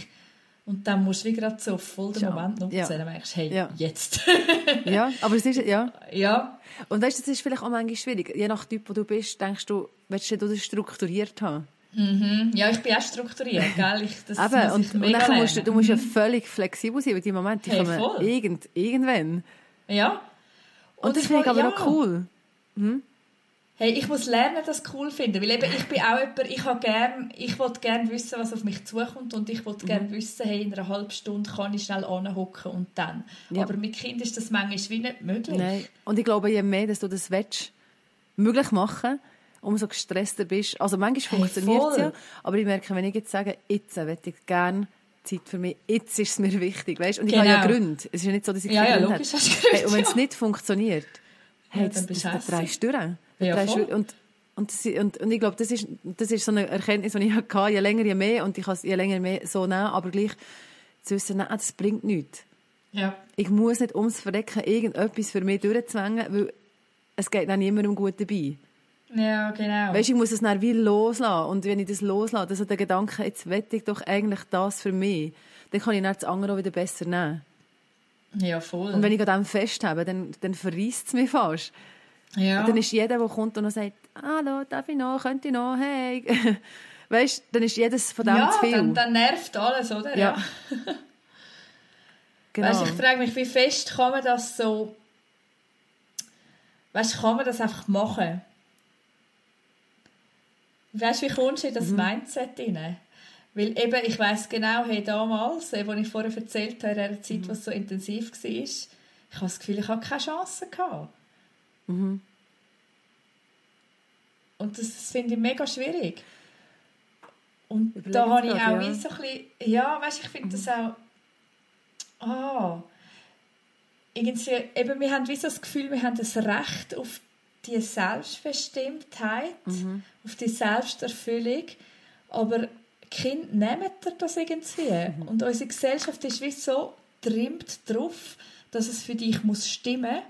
Und dann musst du wie gerade so voll den
Ja.
Moment nutzen.
Ja.
Dann merkst du, hey,
Ja.
jetzt. [LAUGHS]
Ja, aber es ist, ja.
ja,
Und weißt du, das ist vielleicht auch manchmal schwierig. Je nach Typ, wo du bist, denkst du, willst du das strukturiert haben?
mhm. ja, ich bin auch strukturiert, gell? Ich, das [LAUGHS]
Eben, und, und dann musst du, du musst ja völlig flexibel sein, weil die Momente die
Hey,
kommen irgend, irgendwann.
Ja.
Und, das
zwar-
finde ich aber
ja.
auch cool.
Hey, ich muss lernen, das cool zu finden, weil eben ich bin auch jemand, ich habe gern, ich will gerne wissen, was auf mich zukommt und ich will
Mhm.
gerne wissen, hey, in einer halben Stunde kann ich schnell anhocken und dann.
Ja.
Aber mit Kind ist das manchmal wie nicht möglich.
Nein. Und ich glaube, je mehr dass du das willst, möglich machen, umso gestresster bist. Also manchmal
Hey,
funktioniert es
voll.
ja, aber ich merke, wenn ich jetzt sage, jetzt möchte ich gerne Zeit für mich, jetzt ist es mir wichtig, weißt? Und ich habe ja
Genau.
Gründe. Es ist ja nicht so, dass ich keine
ja,
Gründe
logisch
habe. Hey, und wenn es
ja.
nicht funktioniert, hey,
Ja, dann hässlich.
drehst du durch. Dann
Ja,
du- und, und, das- und, und ich glaube, das ist, das ist so eine Erkenntnis, die ich hatte, je länger, je mehr, und ich kann es je länger, je mehr so nehmen, aber gleich zu wissen, nein, das bringt nichts.
Ja.
Ich muss nicht ums Verrecken irgendetwas für mich durchzwängen, weil es geht dann niemandem gut dabei.
Ja, genau.
Weißt, ich muss es dann wie loslassen. Und wenn ich das loslasse, hat der Gedanke, jetzt wette ich doch eigentlich das für mich, dann kann ich dann das andere auch wieder besser nehmen.
ja, voll.
Und wenn ich an dem festhabe, dann, dann verreisst es mich fast.
ja.
Und dann ist jeder, der kommt und noch sagt, hallo, darf ich noch, könnte ich noch, hey. [LAUGHS] Weißt, dann ist jedes von dem
ja,
zu viel.
Dann, dann nervt alles, oder?
Ja. [LAUGHS] genau.
Weißt, ich frage mich, wie fest kann man das so... Weißt, kann man das einfach machen? Weißt, wie kommst du in das
Mhm.
Mindset rein? Weil eben, ich weiß genau, hey, damals, äh, als ich vorher erzählt habe, in der Zeit,
Mhm.
was so intensiv war, ich habe das Gefühl, ich habe keine Chance gehabt.
Mhm.
Und das, das finde ich mega schwierig. Und da habe ich auch
ja.
so ein bisschen, ja, weißt, ich finde das auch, ah, irgendwie, eben, wir haben wie so das Gefühl, wir haben das Recht auf die Selbstbestimmtheit, auf die Selbsterfüllung, aber Kinder nehmen das irgendwie. Und unsere Gesellschaft ist wie so trimmt darauf, dass es für dich muss stimmen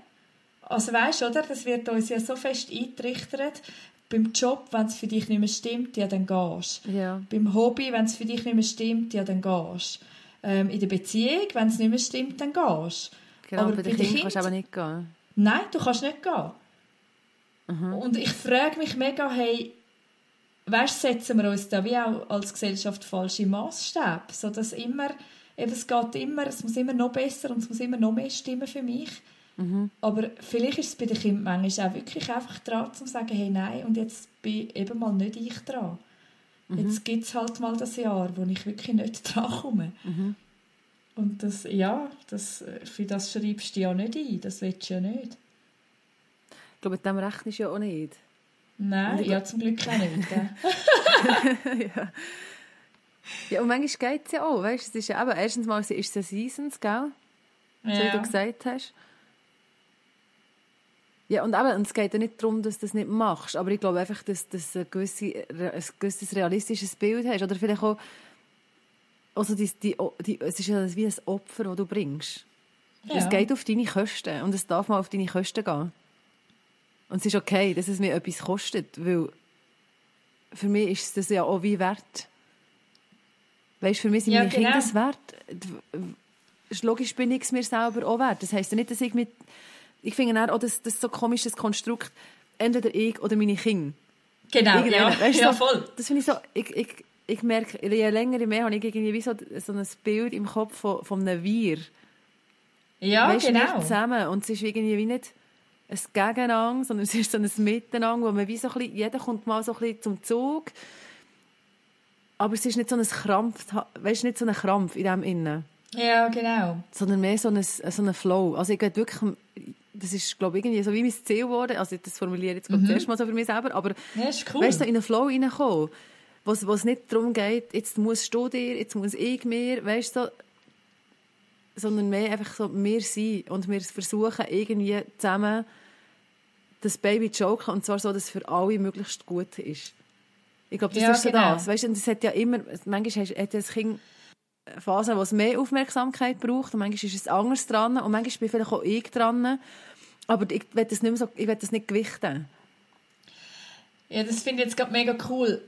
Also weißt du, oder? Das wird uns ja so fest eingetrichtert. Beim Job, wenn es für dich nicht mehr stimmt, ja, dann gehst
ja.
Beim Hobby, wenn es für dich nicht mehr stimmt, ja, dann gehst. Ähm, in der Beziehung, wenn es nicht mehr stimmt, dann gehst du.
Genau,
Aber
bei den Kindern kannst du aber nicht gehen.
Nein, du kannst nicht gehen. Und ich frage mich mega, hey, weißt, setzen wir uns da wie auch als Gesellschaft falsche Maßstäbe, so dass immer, eben, es geht immer, es muss immer noch besser und es muss immer noch mehr stimmen für mich. Aber vielleicht ist es bei den Kindern manchmal auch wirklich einfach dran, zu sagen, hey, nein, und jetzt bin eben mal nicht ich dran. Mhm. Jetzt gibt es halt mal das Jahr, wo ich wirklich nicht [LAUGHS] dran komme. Mhm. Und das, ja, das, für das schreibst du ja nicht ein, das willst du ja nicht.
Ich glaube, mit dem rechnest du ja auch nicht.
Nein, ja, zum Glück auch nicht. [LAUGHS]
ja. ja, und manchmal geht es ja auch, weißt, es ist ja eben, erstens mal ist es eine Seasons, gell? So ja. wie du gesagt hast. Ja, und eben, und es geht ja nicht darum, dass du das nicht machst, aber ich glaube einfach, dass du ein, gewisse, ein gewisses realistisches Bild hast. Oder vielleicht auch, also die, die, die, es ist ja wie ein Opfer, das du bringst. Ja. Es geht auf deine Kosten und es darf mal auf deine Kosten gehen. Und es ist okay, dass es mir etwas kostet, weil für mich ist das ja auch wie wert. Weißt, für mich sind ja, meine genau. Kinder es wert. Logisch bin ich es mir selber auch wert. Das heisst ja nicht, dass ich mit ich finde auch, dass das so ein komisches Konstrukt, entweder ich oder meine Kinder.
Genau, ja, weißt, ja, voll.
Das finde ich so, ich, ich, ich merke, je länger, je mehr habe ich irgendwie wie so, so ein Bild im Kopf von, von einem Wir.
Ja, weißt, genau.
zusammen. Und es ist irgendwie wie nicht ein Gegeneinander, sondern es ist so ein Miteinander, wo man wie so ein bisschen, jeder kommt mal so ein bisschen zum Zug. Aber es ist nicht so ein Krampf, weißt, nicht so ein Krampf in dem Innen.
Ja, genau.
Sondern mehr so ein, so ein Flow. Also ich gehe wirklich das ist, glaube ich, irgendwie so wie mein Ziel geworden. Also, das formuliere ich jetzt mhm. zuerst mal so für mich selber. Aber,
ja, ist cool.
weißt du, so in einen Flow reinkommen, wo es nicht darum geht, jetzt musst du dir, jetzt muss ich mir, weißt du, sondern mehr einfach so wir sein und wir versuchen irgendwie zusammen das Baby zu joken und zwar so, dass es für alle möglichst gut ist. Ich glaube, das ja, ist so genau. das. Weißt du, und es hat ja immer, manchmal hat das Kind Phasen, wo es mehr Aufmerksamkeit braucht und manchmal ist es anders dran und manchmal bin vielleicht auch ich dran. Aber ich will das nicht so, ich will das nicht gewichten.
Ja, das finde ich jetzt gerade mega cool.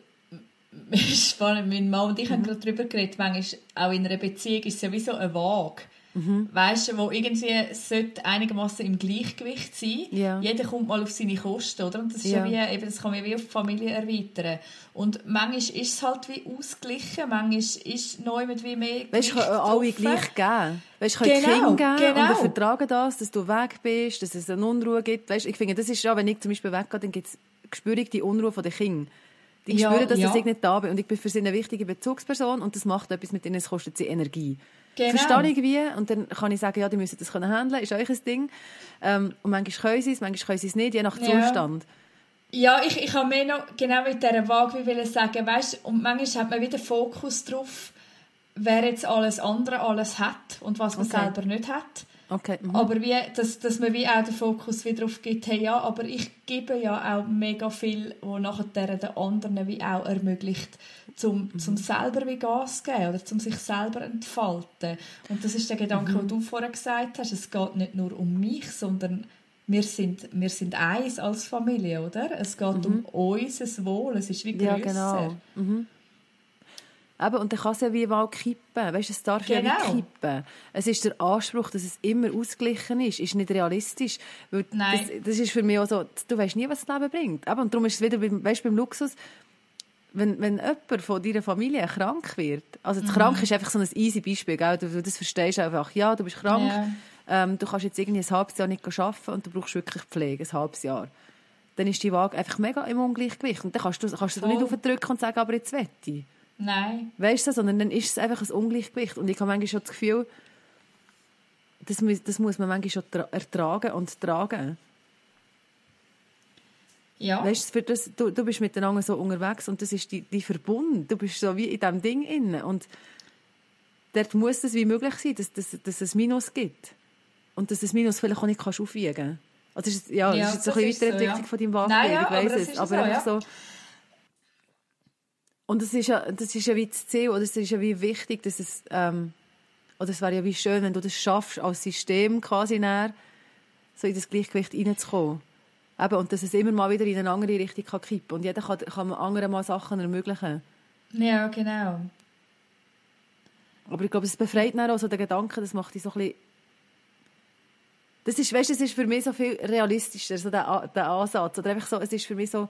[LAUGHS] Spannend, mein Mann und ich mhm. haben gerade darüber geredet, manchmal auch in einer Beziehung ist es sowieso ein Waage. Mhm. Weißt du, wo irgendwie sollte einigermaßen im Gleichgewicht sein. Ja. Jeder kommt mal auf seine Kosten, oder? Und das ist ja, ja wie, eben, das kann man wie auf die Familie erweitern. Und manchmal ist es halt wie ausgeglichen, manchmal ist neu mit wie mehr
Weißt du, alle gleich geben. Weißt du, können genau, Kinder geben genau. und vertragen das, dass du weg bist, dass es eine Unruhe gibt. Weißt, ich finde, das ist ja, wenn ich zum Beispiel weggehe, dann gibt es spüre ich die Unruhe der Kinder. Die ja, spüren, dass ja. ich nicht da bin. Und ich bin für sie eine wichtige Bezugsperson und das macht etwas mit ihnen, es kostet sie Energie. Genau. Verstehe ich wie. Und dann kann ich sagen, ja, die müssen das können handeln, ist euch ein Ding. Ähm, und manchmal können sie es, manchmal können sie es nicht, je nach ja. Zustand.
Ja, ich, ich habe mir noch genau mit dieser Waage wie sagen, weißt, und manchmal hat man wieder Fokus drauf, wer jetzt alles andere alles hat und was man okay. selber nicht hat.
Okay. Mhm.
Aber wie, dass, dass man wie auch den Fokus wieder darauf gibt, hey, ja, aber ich gebe ja auch mega viel, wo nachher den anderen wie auch ermöglicht, zum, mhm. zum selber wie Gas geben oder zum sich selber entfalten. Und das ist der Gedanke, mhm. den du vorher gesagt hast, es geht nicht nur um mich, sondern wir sind, wir sind eins als Familie, oder? Es geht mhm. um unser Wohl, es ist wie grösser. Ja, genau. Mhm.
Eben, und dann kann es ja wie mal kippen. Weißt, es darf genau. ja wie genau. kippen. Es ist der Anspruch, dass es immer ausgeglichen ist, ist nicht realistisch. Weil Nein. Das, das ist für mich auch so, du weißt nie, was das Leben bringt. Eben, und darum ist es wieder weißt, beim Luxus, wenn, wenn jemand von deiner Familie krank wird, also das mhm. krank ist einfach so ein easy Beispiel, gell? Du, das verstehst einfach, ja, du bist krank, ja. ähm, du kannst jetzt irgendwie ein halbes Jahr nicht arbeiten und du brauchst wirklich Pflege, ein halbes Jahr. Dann ist die Waage einfach mega im Ungleichgewicht und dann kannst du, kannst du nicht aufdrücken und sagen, aber jetzt wette ich.
Nein.
Weißt du, sondern dann ist es einfach ein Ungleichgewicht. Und ich habe manchmal schon das Gefühl, das, das muss man manchmal schon ertragen und tragen.
Ja.
Weißt du, das, du, du bist miteinander so unterwegs und das ist die, die Verbund. Du bist so wie in diesem Ding inne und dort muss es wie möglich sein, dass, dass, dass es Minus gibt. Und dass das Minus vielleicht auch nicht kannst aufwiegen kannst. Also, das ist, ja, ja, das ist jetzt das ein bisschen Weiterentwicklung so, ja. von deinem Wagen,
ja,
ich
aber es. Aber so, einfach so
und das ist ja, das ist ja wie das Ziel, oder es ist ja wie wichtig, dass es, ähm, oder es wäre ja wie schön, wenn du das schaffst, als System quasi näher, so in das Gleichgewicht reinzukommen. Eben, und dass es immer mal wieder in eine andere Richtung kann kippen und jeder kann, kann anderen mal Sachen ermöglichen.
Ja, genau.
Aber ich glaube, es befreit dann auch so den Gedanken, das macht dich so ein bisschen das ist, weißt, es ist für mich so viel realistischer, so der, der Ansatz. Oder einfach so, es ist für mich so,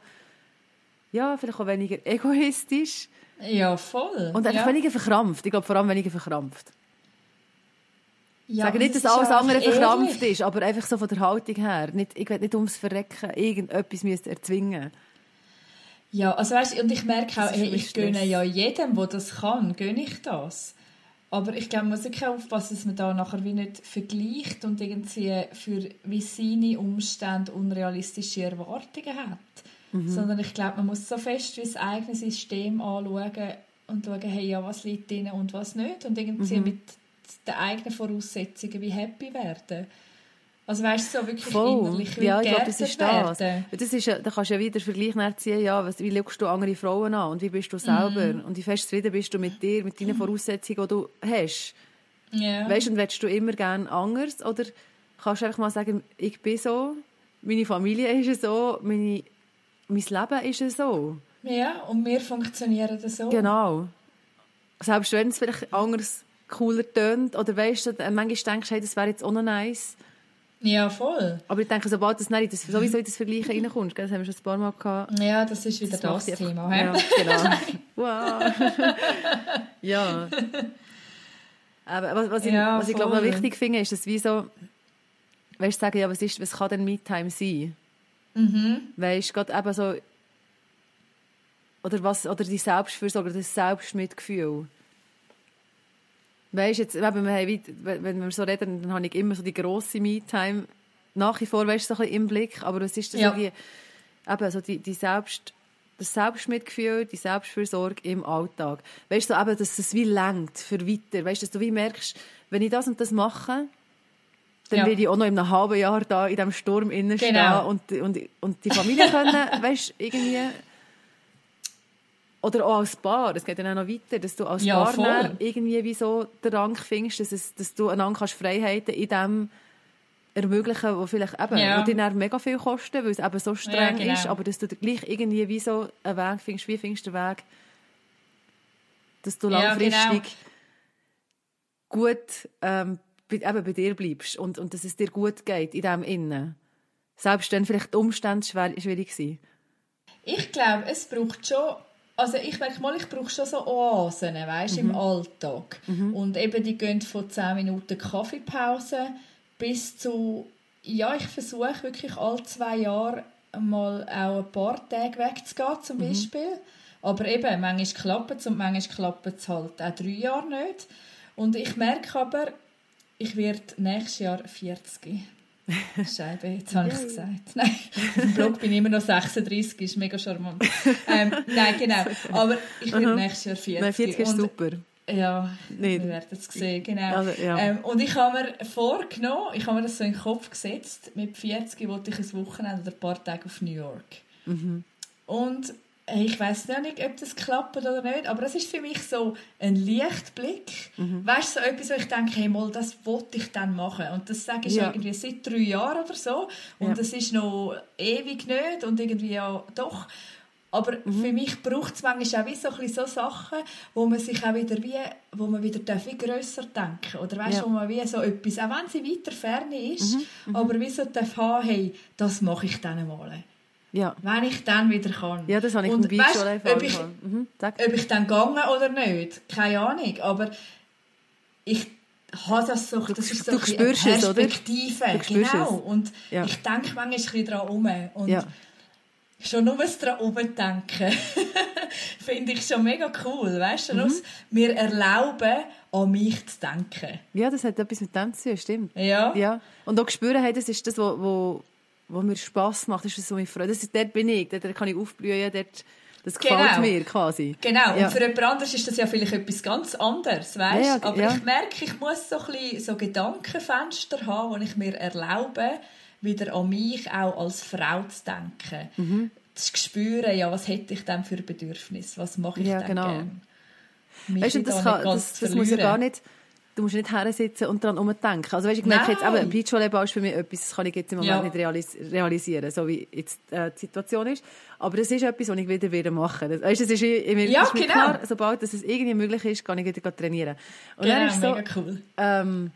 ja, vielleicht auch weniger egoistisch.
Ja, voll.
Und einfach
ja.
weniger verkrampft. Ich glaube, vor allem weniger verkrampft. Ja, ich sage nicht, dass alles andere verkrampft ist, aber einfach so von der Haltung her. Nicht, ich will nicht ums Verrecken irgendetwas erzwingen
Ja, also weißt, und ich merke auch, hey, ich gönne ja jedem, der das kann, gönne ich das. Aber ich glaube, man muss wirklich aufpassen, dass man da nachher wie nicht vergleicht und irgendwie für wie seine Umstände unrealistische Erwartungen hat.
Mhm.
Sondern ich glaube, man muss so fest wie das eigene System anschauen und schauen, hey, ja, was liegt drin und was nicht. Und irgendwie
Mhm.
mit den eigenen Voraussetzungen wie happy werden. Also weißt du, so wirklich
Voll.
innerlich
Ja, ich glaube, das ist das.
werden.
Das ist da kannst du ja wieder Vergleich nachziehen, ja, was, wie schaust du andere Frauen an und wie bist du selber
Mhm.
und wie fest zufrieden bist du mit dir, mit deinen Voraussetzungen, die du hast.
Ja.
Weißt du, und willst du immer gerne anders oder kannst du einfach mal sagen, ich bin so, meine Familie ist so, meine, mein Leben ist so.
ja, und wir funktionieren so.
Genau. Selbst wenn es vielleicht anders cooler tönt oder weißt du, manchmal denkst du, hey, das wäre jetzt auch noch nice.
Ja, voll.
Aber ich denke, sobald das, nicht, das sowieso in das Vergleichen reinkommst, gell, das haben wir schon ein paar Mal gehabt,
Ja, das ist wieder das,
einfach-
Thema.
Ja, genau. [LAUGHS] wow. [LAUGHS] ja. Aber was, was, ich,
Ja,
was ich glaube noch wichtig finde, ist, dass wie so, weißt du, sagen, ja, was, ist, was kann denn Me-Time sein?
Mhm.
Weißt du, gerade eben so, oder was, oder die Selbstfürsorge, das Selbstmitgefühl. Weißt jetzt, wenn wir so reden, dann habe ich immer so die grosse Me-Time nach wie vor, weißt du, so ein bisschen im Blick, aber was ist das
Ja.
irgendwie, eben, so die, die Selbst, das Selbstmitgefühl, die Selbstfürsorge im Alltag. Weißt du, so eben, dass es wie lenkt für weiter. Weißt du, dass du wie merkst, wenn ich das und das mache, dann
Ja.
werde ich auch noch in einem halben Jahr da in diesem Sturm innen
Genau.
stehen und, und, und die Familie können, [LAUGHS] weißt du, irgendwie... Oder auch als Paar, es geht dann auch noch weiter, dass du als
Ja,
Paar
voll.
irgendwie wie so den Rang findest, dass, es, dass du einander kannst Freiheiten in dem ermöglichen, wo vielleicht eben,
Ja.
wo dir dann mega viel kosten, weil es eben so streng
Ja, genau.
ist, aber dass du gleich irgendwie wie so einen Weg findest, wie findest du den Weg, dass du
Ja,
langfristig
genau.
gut ähm, bei, eben bei dir bleibst und, und dass es dir gut geht in dem Innen. Selbst wenn vielleicht die Umstände schwer, schwierig sind.
Ich glaube, es braucht schon, also ich merke mal, ich brauche schon so Oasen, weißt,
Mhm.
im Alltag. Und eben die gehen von 10 Minuten Kaffeepause bis zu, ja, ich versuche wirklich alle zwei Jahre mal auch ein paar Tage wegzugehen, zum
Mhm.
Beispiel. Aber eben, manchmal klappt es und manchmal klappt es halt auch drei Jahre nicht. Und ich merke aber, ich werde nächstes Jahr 40. Scheibe, jetzt habe ich es gesagt. Nein, auf dem Blog bin ich immer noch 36, ist mega charmant. Ähm, nein, genau. [LAUGHS] Aber ich werde nächstes Jahr 40.
Nein, 40 ist
Und-
super.
Ja,
Nicht.
wir werden es sehen, genau.
Also, ja.
ähm, und ich habe mir vorgenommen, ich habe mir das so in den Kopf gesetzt, mit 40 wollte ich ein Wochenende oder ein paar Tage auf New York.
Mhm.
Und ich weiß noch nicht, ob das klappt oder nicht, aber das ist für mich so ein Lichtblick.
Mhm.
Weißt du, so etwas, wo ich denke, hey, mal, das wollte ich dann machen. Und das sage ich
Ja.
irgendwie seit drei Jahren oder so. Und
Ja.
das ist noch ewig nicht und irgendwie ja doch. Aber
Mhm.
für mich braucht es manchmal auch wie so, so Sachen, wo man sich auch wieder wie, wo man wieder darf wie grösser denken Oder weißt,
Ja.
wo man wie so etwas, auch wenn sie weiter ferne ist,
Mhm.
aber wie so darf haben, hey, das mache ich dann mal.
Ja.
Wenn ich dann wieder kann.
ja, das habe ich
Und
schon
ob ich,
mhm.
Ob ich dann gegangen oder nicht, keine Ahnung. Aber ich habe das so, das ist so
du
bisschen eine
spürst es, oder?
Perspektive.
Du spürst
genau.
es.
Und
Ja.
ich denke manchmal ein bisschen daran um. Und
Ja.
schon nur das daran umdenken, [LAUGHS] finde ich schon mega cool. Weißt du,
Mhm.
mir erlauben, an mich zu denken.
ja, das hat etwas mit dem zu tun, stimmt.
Ja.
Ja. Und auch spüren, hey, das ist das, was wo, mir Spass macht, ist das, was mich freut. Das ist, dort bin ich, dort kann ich aufblühen, dort, das gefällt
Genau.
mir quasi.
Genau,
Ja.
und für jemand anderes ist das ja vielleicht etwas ganz anderes, weißt?
Ja, ja,
Aber ich merke, ich muss so ein bisschen so Gedankenfenster haben, wo ich mir erlaube, wieder an mich auch als Frau zu denken.
Mhm.
Zu spüren, ja, was hätte ich denn für Bedürfnis, was mache ich
Ja,
denn
genau.
gern? Mich
Weißt das, kann, das, das muss ja gar nicht, du musst nicht hersitzen und daran umdenken. Also weißt, ich merke jetzt, eben, Beachvolleyball ist für mich etwas, das kann ich jetzt im Moment
Ja.
nicht realis realisieren, so wie jetzt äh, die Situation ist. Aber das ist etwas, was ich wieder wieder machen das, weißt, das ist, in mir,
Ja,
ist mir
genau.
klar, sobald es irgendwie möglich ist, kann ich wieder trainieren. Und dann
Genau,
ist so,
mega cool.
ähm,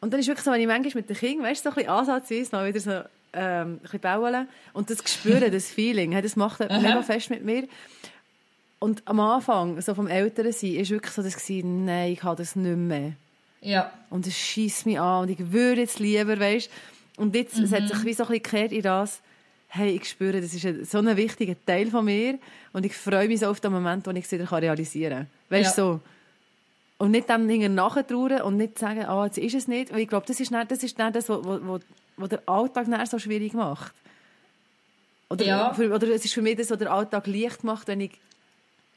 und dann ist wirklich so, wenn ich manchmal mit den Kindern, weißt du, so ein bisschen ansatzweise noch wieder so ähm, ein bisschen bauen und das spüren, [LAUGHS] das Feeling, das macht mega fest mit mir. Und am Anfang, so vom Elternsein, ist wirklich so das gewesen, nein, ich habe das nicht mehr.
Ja,
Und es schießt mich an und ich würde jetzt lieber, weißt Und jetzt, es hat sich wie so ein bisschen gekehrt in das, hey, ich spüre, das ist ein, so ein wichtiger Teil von mir und ich freue mich so auf den Moment, wo ich es wieder realisieren kann. Weißt du, ja. so. Und nicht dann nachtrauern und nicht sagen, ah, oh, jetzt ist es nicht. Weil ich glaube, das ist nicht das, ist nicht das was, was, was der Alltag so schwierig macht. Oder, ja. für, oder es ist für mich das, was der Alltag leicht macht, wenn ich,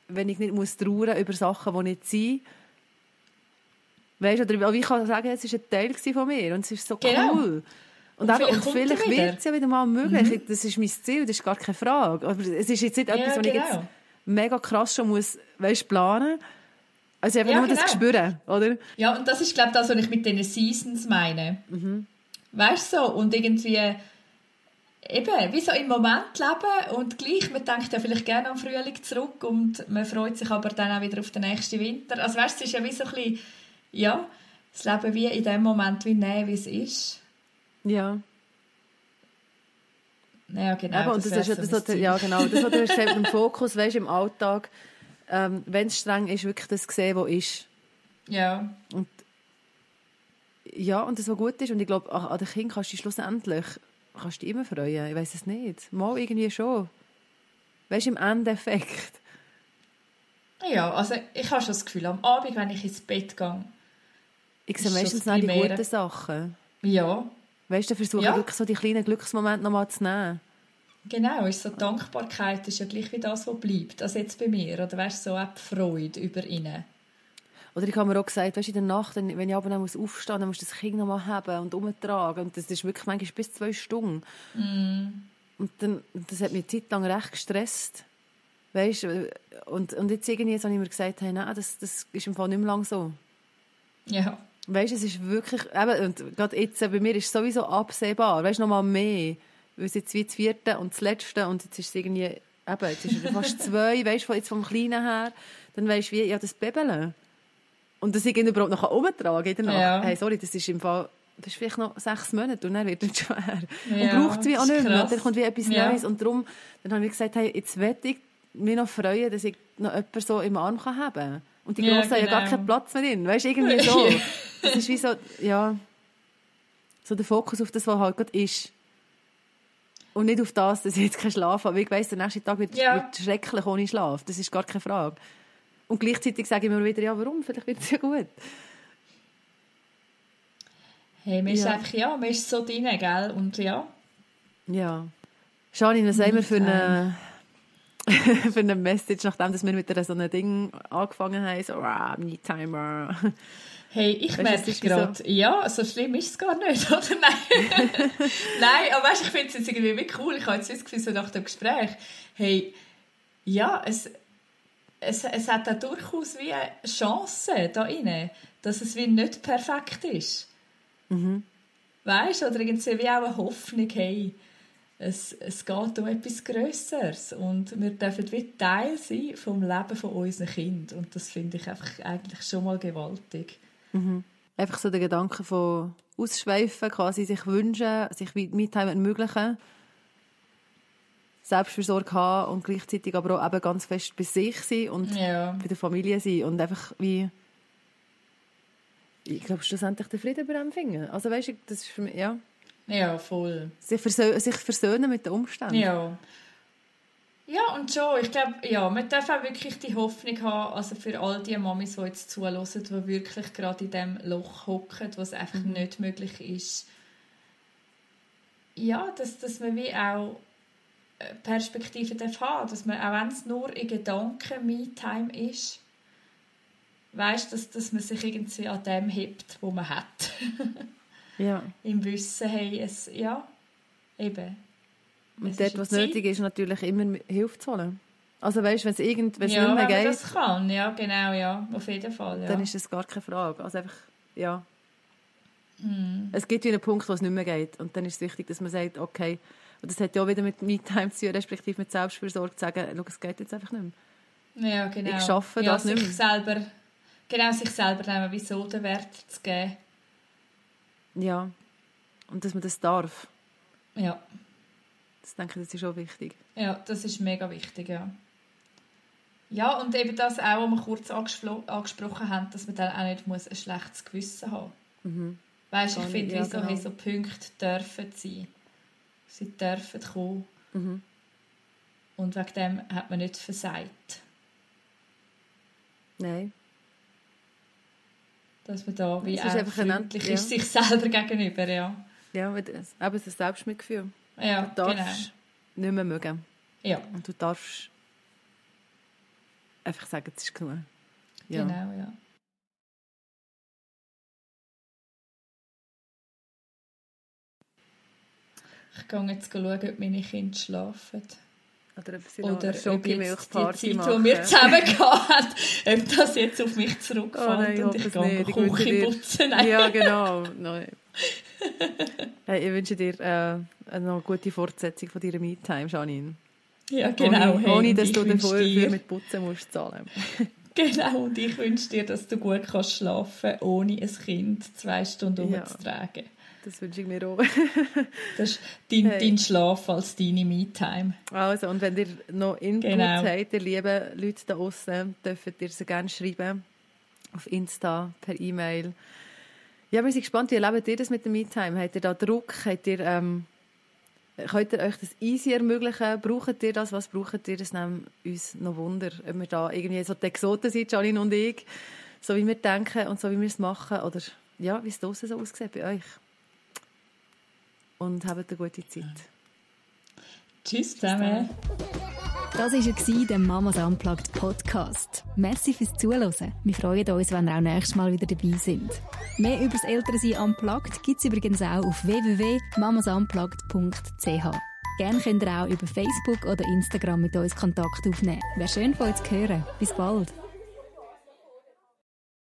wenn ich nicht muss trauern über Sachen, die nicht sind. Weißt du, oder ich kann sagen, es war ein Teil von mir und es ist so genau. cool. Und, und, eben, und vielleicht wird es ja wieder mal möglich. Mhm. Das ist mein Ziel, das ist gar keine Frage. Aber es ist jetzt nicht ja, etwas, was genau. ich jetzt genau. mega krass schon muss, weißt, planen Also einfach ja, nur genau. das spüren, oder?
Ja, und das ist, glaube ich, das, was ich mit diesen Seasons meine. Mhm. Weißt du, so, und irgendwie eben, wie so im Moment leben und gleich, man denkt ja vielleicht gerne am Frühling zurück und man freut sich aber dann auch wieder auf den nächsten Winter. Also weißt du, es ist ja wie so ein bisschen, ja, das Leben wie in dem Moment wie nehmen, wie es ist.
Ja.
Ja, genau.
Und das, das ist das, ja, genau. Das, du hast [LAUGHS] im Fokus, weißt, im Alltag, ähm, wenn es streng ist, wirklich das sehen, was ist.
Ja.
Und ja, und das, was gut ist, und ich glaube, an den Kindern kannst du schlussendlich kannst du dich immer freuen. Ich weiß es nicht. Mal irgendwie schon. Weißt du, im Endeffekt.
Ja, also ich habe schon das Gefühl, am Abend, wenn ich ins Bett gehe,
ich sehe meistens noch die guten Sachen.
Ja.
Weißt du, versuche ja. wirklich so die kleinen Glücksmomente nochmal zu nehmen.
Genau, ist so Dankbarkeit ist ja gleich wie das, was bleibt. Also jetzt bei mir. Oder weißt du, so auch die Freude über ihn.
Oder ich habe mir auch gesagt, weißt, in der Nacht, wenn ich aber muss aufstehen muss, dann musst du das Kind noch mal haben und umtragen. Und das ist wirklich manchmal bis zwei Stunden.
Mm.
Und dann, das hat mich eine Zeit lang recht gestresst. Weißt, und, und jetzt irgendwie habe ich mir gesagt, hey, nein, das, das ist im Fall nicht mehr lang so.
Ja.
Weißt, es ist wirklich, eben, und gerade jetzt bei mir ist es sowieso absehbar, weißt, noch mal mehr. Weil es jetzt wie das vierte und das letzte und jetzt ist es irgendwie, eben, jetzt ist es fast [LAUGHS] zwei, weißt, jetzt vom Kleinen her, dann weißt du wie, ja, das Bebeln. Und das irgendwie überhaupt noch umtragen danach. Ja. Hey, sorry, das ist im Fall, das ist vielleicht noch sechs Monate und dann wird es schwer. Ja, und braucht es wie auch nicht mehr. Dann kommt wie etwas ja. Neues. Und darum, dann habe ich gesagt, hey, jetzt werde ich mich noch freuen, dass ich noch jemanden so im Arm kann haben kann. Und die ja, Grossen genau. haben ja gar genau. keinen Platz mehr drin. Weißt du, irgendwie so. [LAUGHS] das ist wie so, ja, so der Fokus auf das, was halt gerade ist. Und nicht auf das, dass ich jetzt keinen Schlaf habe. Weil ich weiss, der nächste Tag wird, ja. wird schrecklich ohne Schlaf. Das ist gar keine Frage. Und gleichzeitig sage ich mir wieder, ja, warum? Vielleicht wird es ja gut.
Hey, man ist einfach, ja, man ist so drin, gell? Und ja.
Ja. Shani, was haben wir für eine, [LAUGHS] für eine Message, nachdem dass wir mit so einem Ding angefangen haben, so, ah, Me-Timer.
Hey, ich merke gerade, so? ja, so schlimm ist es gar nicht, [LAUGHS] oder? Nein, [LAUGHS] Nein aber weißt, ich finde es jetzt irgendwie cool. Ich habe jetzt das Gefühl, so nach dem Gespräch, hey, ja, es, es, es hat auch durchaus wie eine Chance da inne, dass es wie nicht perfekt ist.
Mhm.
Weißt du, oder irgendwie wie auch eine Hoffnung, hey, es, es geht um etwas Größeres und wir dürfen wie Teil sein vom Leben von unseren Kindern und das finde ich einfach eigentlich schon mal gewaltig.
Mhm. Einfach so der Gedanke von ausschweifen, quasi sich wünschen, sich Mitteilen ermöglichen Selbstversorgung haben und gleichzeitig aber auch eben ganz fest bei sich sein und
ja.
bei der Familie sein und einfach wie ich glaube schlussendlich den Frieden bei dem finden. Also weißt du, das ist für mich, ja.
Ja, voll.
Sich, versö sich versöhnen mit den Umständen.
Ja. Ja, und schon, ich glaube, ja, man darf auch wirklich die Hoffnung haben, also für all die Mamis, die jetzt zuhören, die wirklich gerade in diesem Loch hocken, was einfach mhm. nicht möglich ist. Ja, dass, dass man wie auch Perspektive darf haben dass man, auch wenn es nur in Gedanken Me-Time ist, weißt, dass, dass man sich irgendwie an dem hebt, wo man hat.
ja. [LAUGHS]
Im Wissen, hey, es, ja, eben.
Und dort, was nötig ist, natürlich immer Hilfe zu holen. Also weißt, wenn es irgend, wenn es
ja,
nicht mehr
wenn
geht,
das kann, ja, genau, ja, auf jeden Fall, ja.
Dann ist es gar keine Frage. Also einfach, ja.
Mm.
Es gibt einen Punkt, wo es nicht mehr geht, und dann ist es wichtig, dass man sagt, okay, und das hat ja auch wieder mit Me-Time zu tun, respektive mit Selbstversorgung zu sagen, schau, es geht jetzt einfach nicht
mehr. Ja, genau.
Ich schaffe
ja,
das nicht
mehr. Selber, genau, sich selber dann wieso den Wert zu geben.
Ja, und dass man das darf.
Ja.
Das denke ich, das ist auch wichtig.
Ja, das ist mega wichtig, ja. Ja, und eben das auch, was wir kurz angesprochen haben, dass man dann auch nicht muss ein schlechtes Gewissen haben muss.
Mhm.
Weißt du, ich finde, ja, wie so, genau. so Punkte dürfen sein. Sie dürfen kommen. Mhm. Und wegen dem hat man nicht versagt.
Nein.
Dass man da wie
Es ist
auch
ein-
freundlich
ja.
ist sich [LAUGHS] selber gegenüber, ja.
Ja, weil das- eben das Selbstmitgefühl.
Ja,
Du
genau.
darfst nicht mehr mögen.
Ja,
Und du darfst einfach sagen, es ist genug. Ja.
genau, ja. Ich gehe jetzt schauen, ob meine Kinder schlafen.
Oder ob sie noch
Oder
eine
ob jetzt die Zeit,
machen.
die wir zusammen hatten, ob das jetzt auf mich zurückfällt
Oh nein, ich
und ich gehe die Küche putzen. Nein.
Ja, [LAUGHS] genau. Nein. Hey, ich wünsche dir äh, eine noch gute Fortsetzung von deiner Me-Time, Janine.
Ja, genau.
Ohne,
hey,
ohne dass du dafür
dir-
mit Putzen musst zahlen. [LAUGHS]
Genau, und ich wünsche dir, dass du gut kannst schlafen ohne ein Kind zwei Stunden
Ja.
rumzutragen.
Das wünsche ich mir auch. [LAUGHS]
Das ist dein,
Hey.
dein Schlaf als deine Me-Time.
Also, und wenn ihr noch Input
Genau.
habt, ihr lieben Leute da draussen, dürft ihr sie gerne schreiben. Auf Insta, per E-Mail. Ja, wir sind gespannt, wie erlebt ihr das mit der Me-Time? Habt ihr da Druck? Habt ihr, ähm, könnt ihr euch das easy ermöglichen? Braucht ihr das? Was braucht ihr? Das nimmt uns noch Wunder, ob wir da irgendwie so die Exoten sind, Janine und ich. So wie wir denken und so wie wir es machen. Oder ja, wie es draussen so aussieht bei euch. Und habt eine gute Zeit.
Tschüss zusammen.
Das war er, der Mamas Unplugged Podcast. Merci fürs Zuhören. Wir freuen uns, wenn ihr auch nächstes Mal wieder dabei sind. Mehr über das Elternsein Unplugged gibt es übrigens auch auf www.mamasunplugged.ch. Gerne könnt ihr auch über Facebook oder Instagram mit uns Kontakt aufnehmen. Wäre schön von euch zu hören. Bis bald.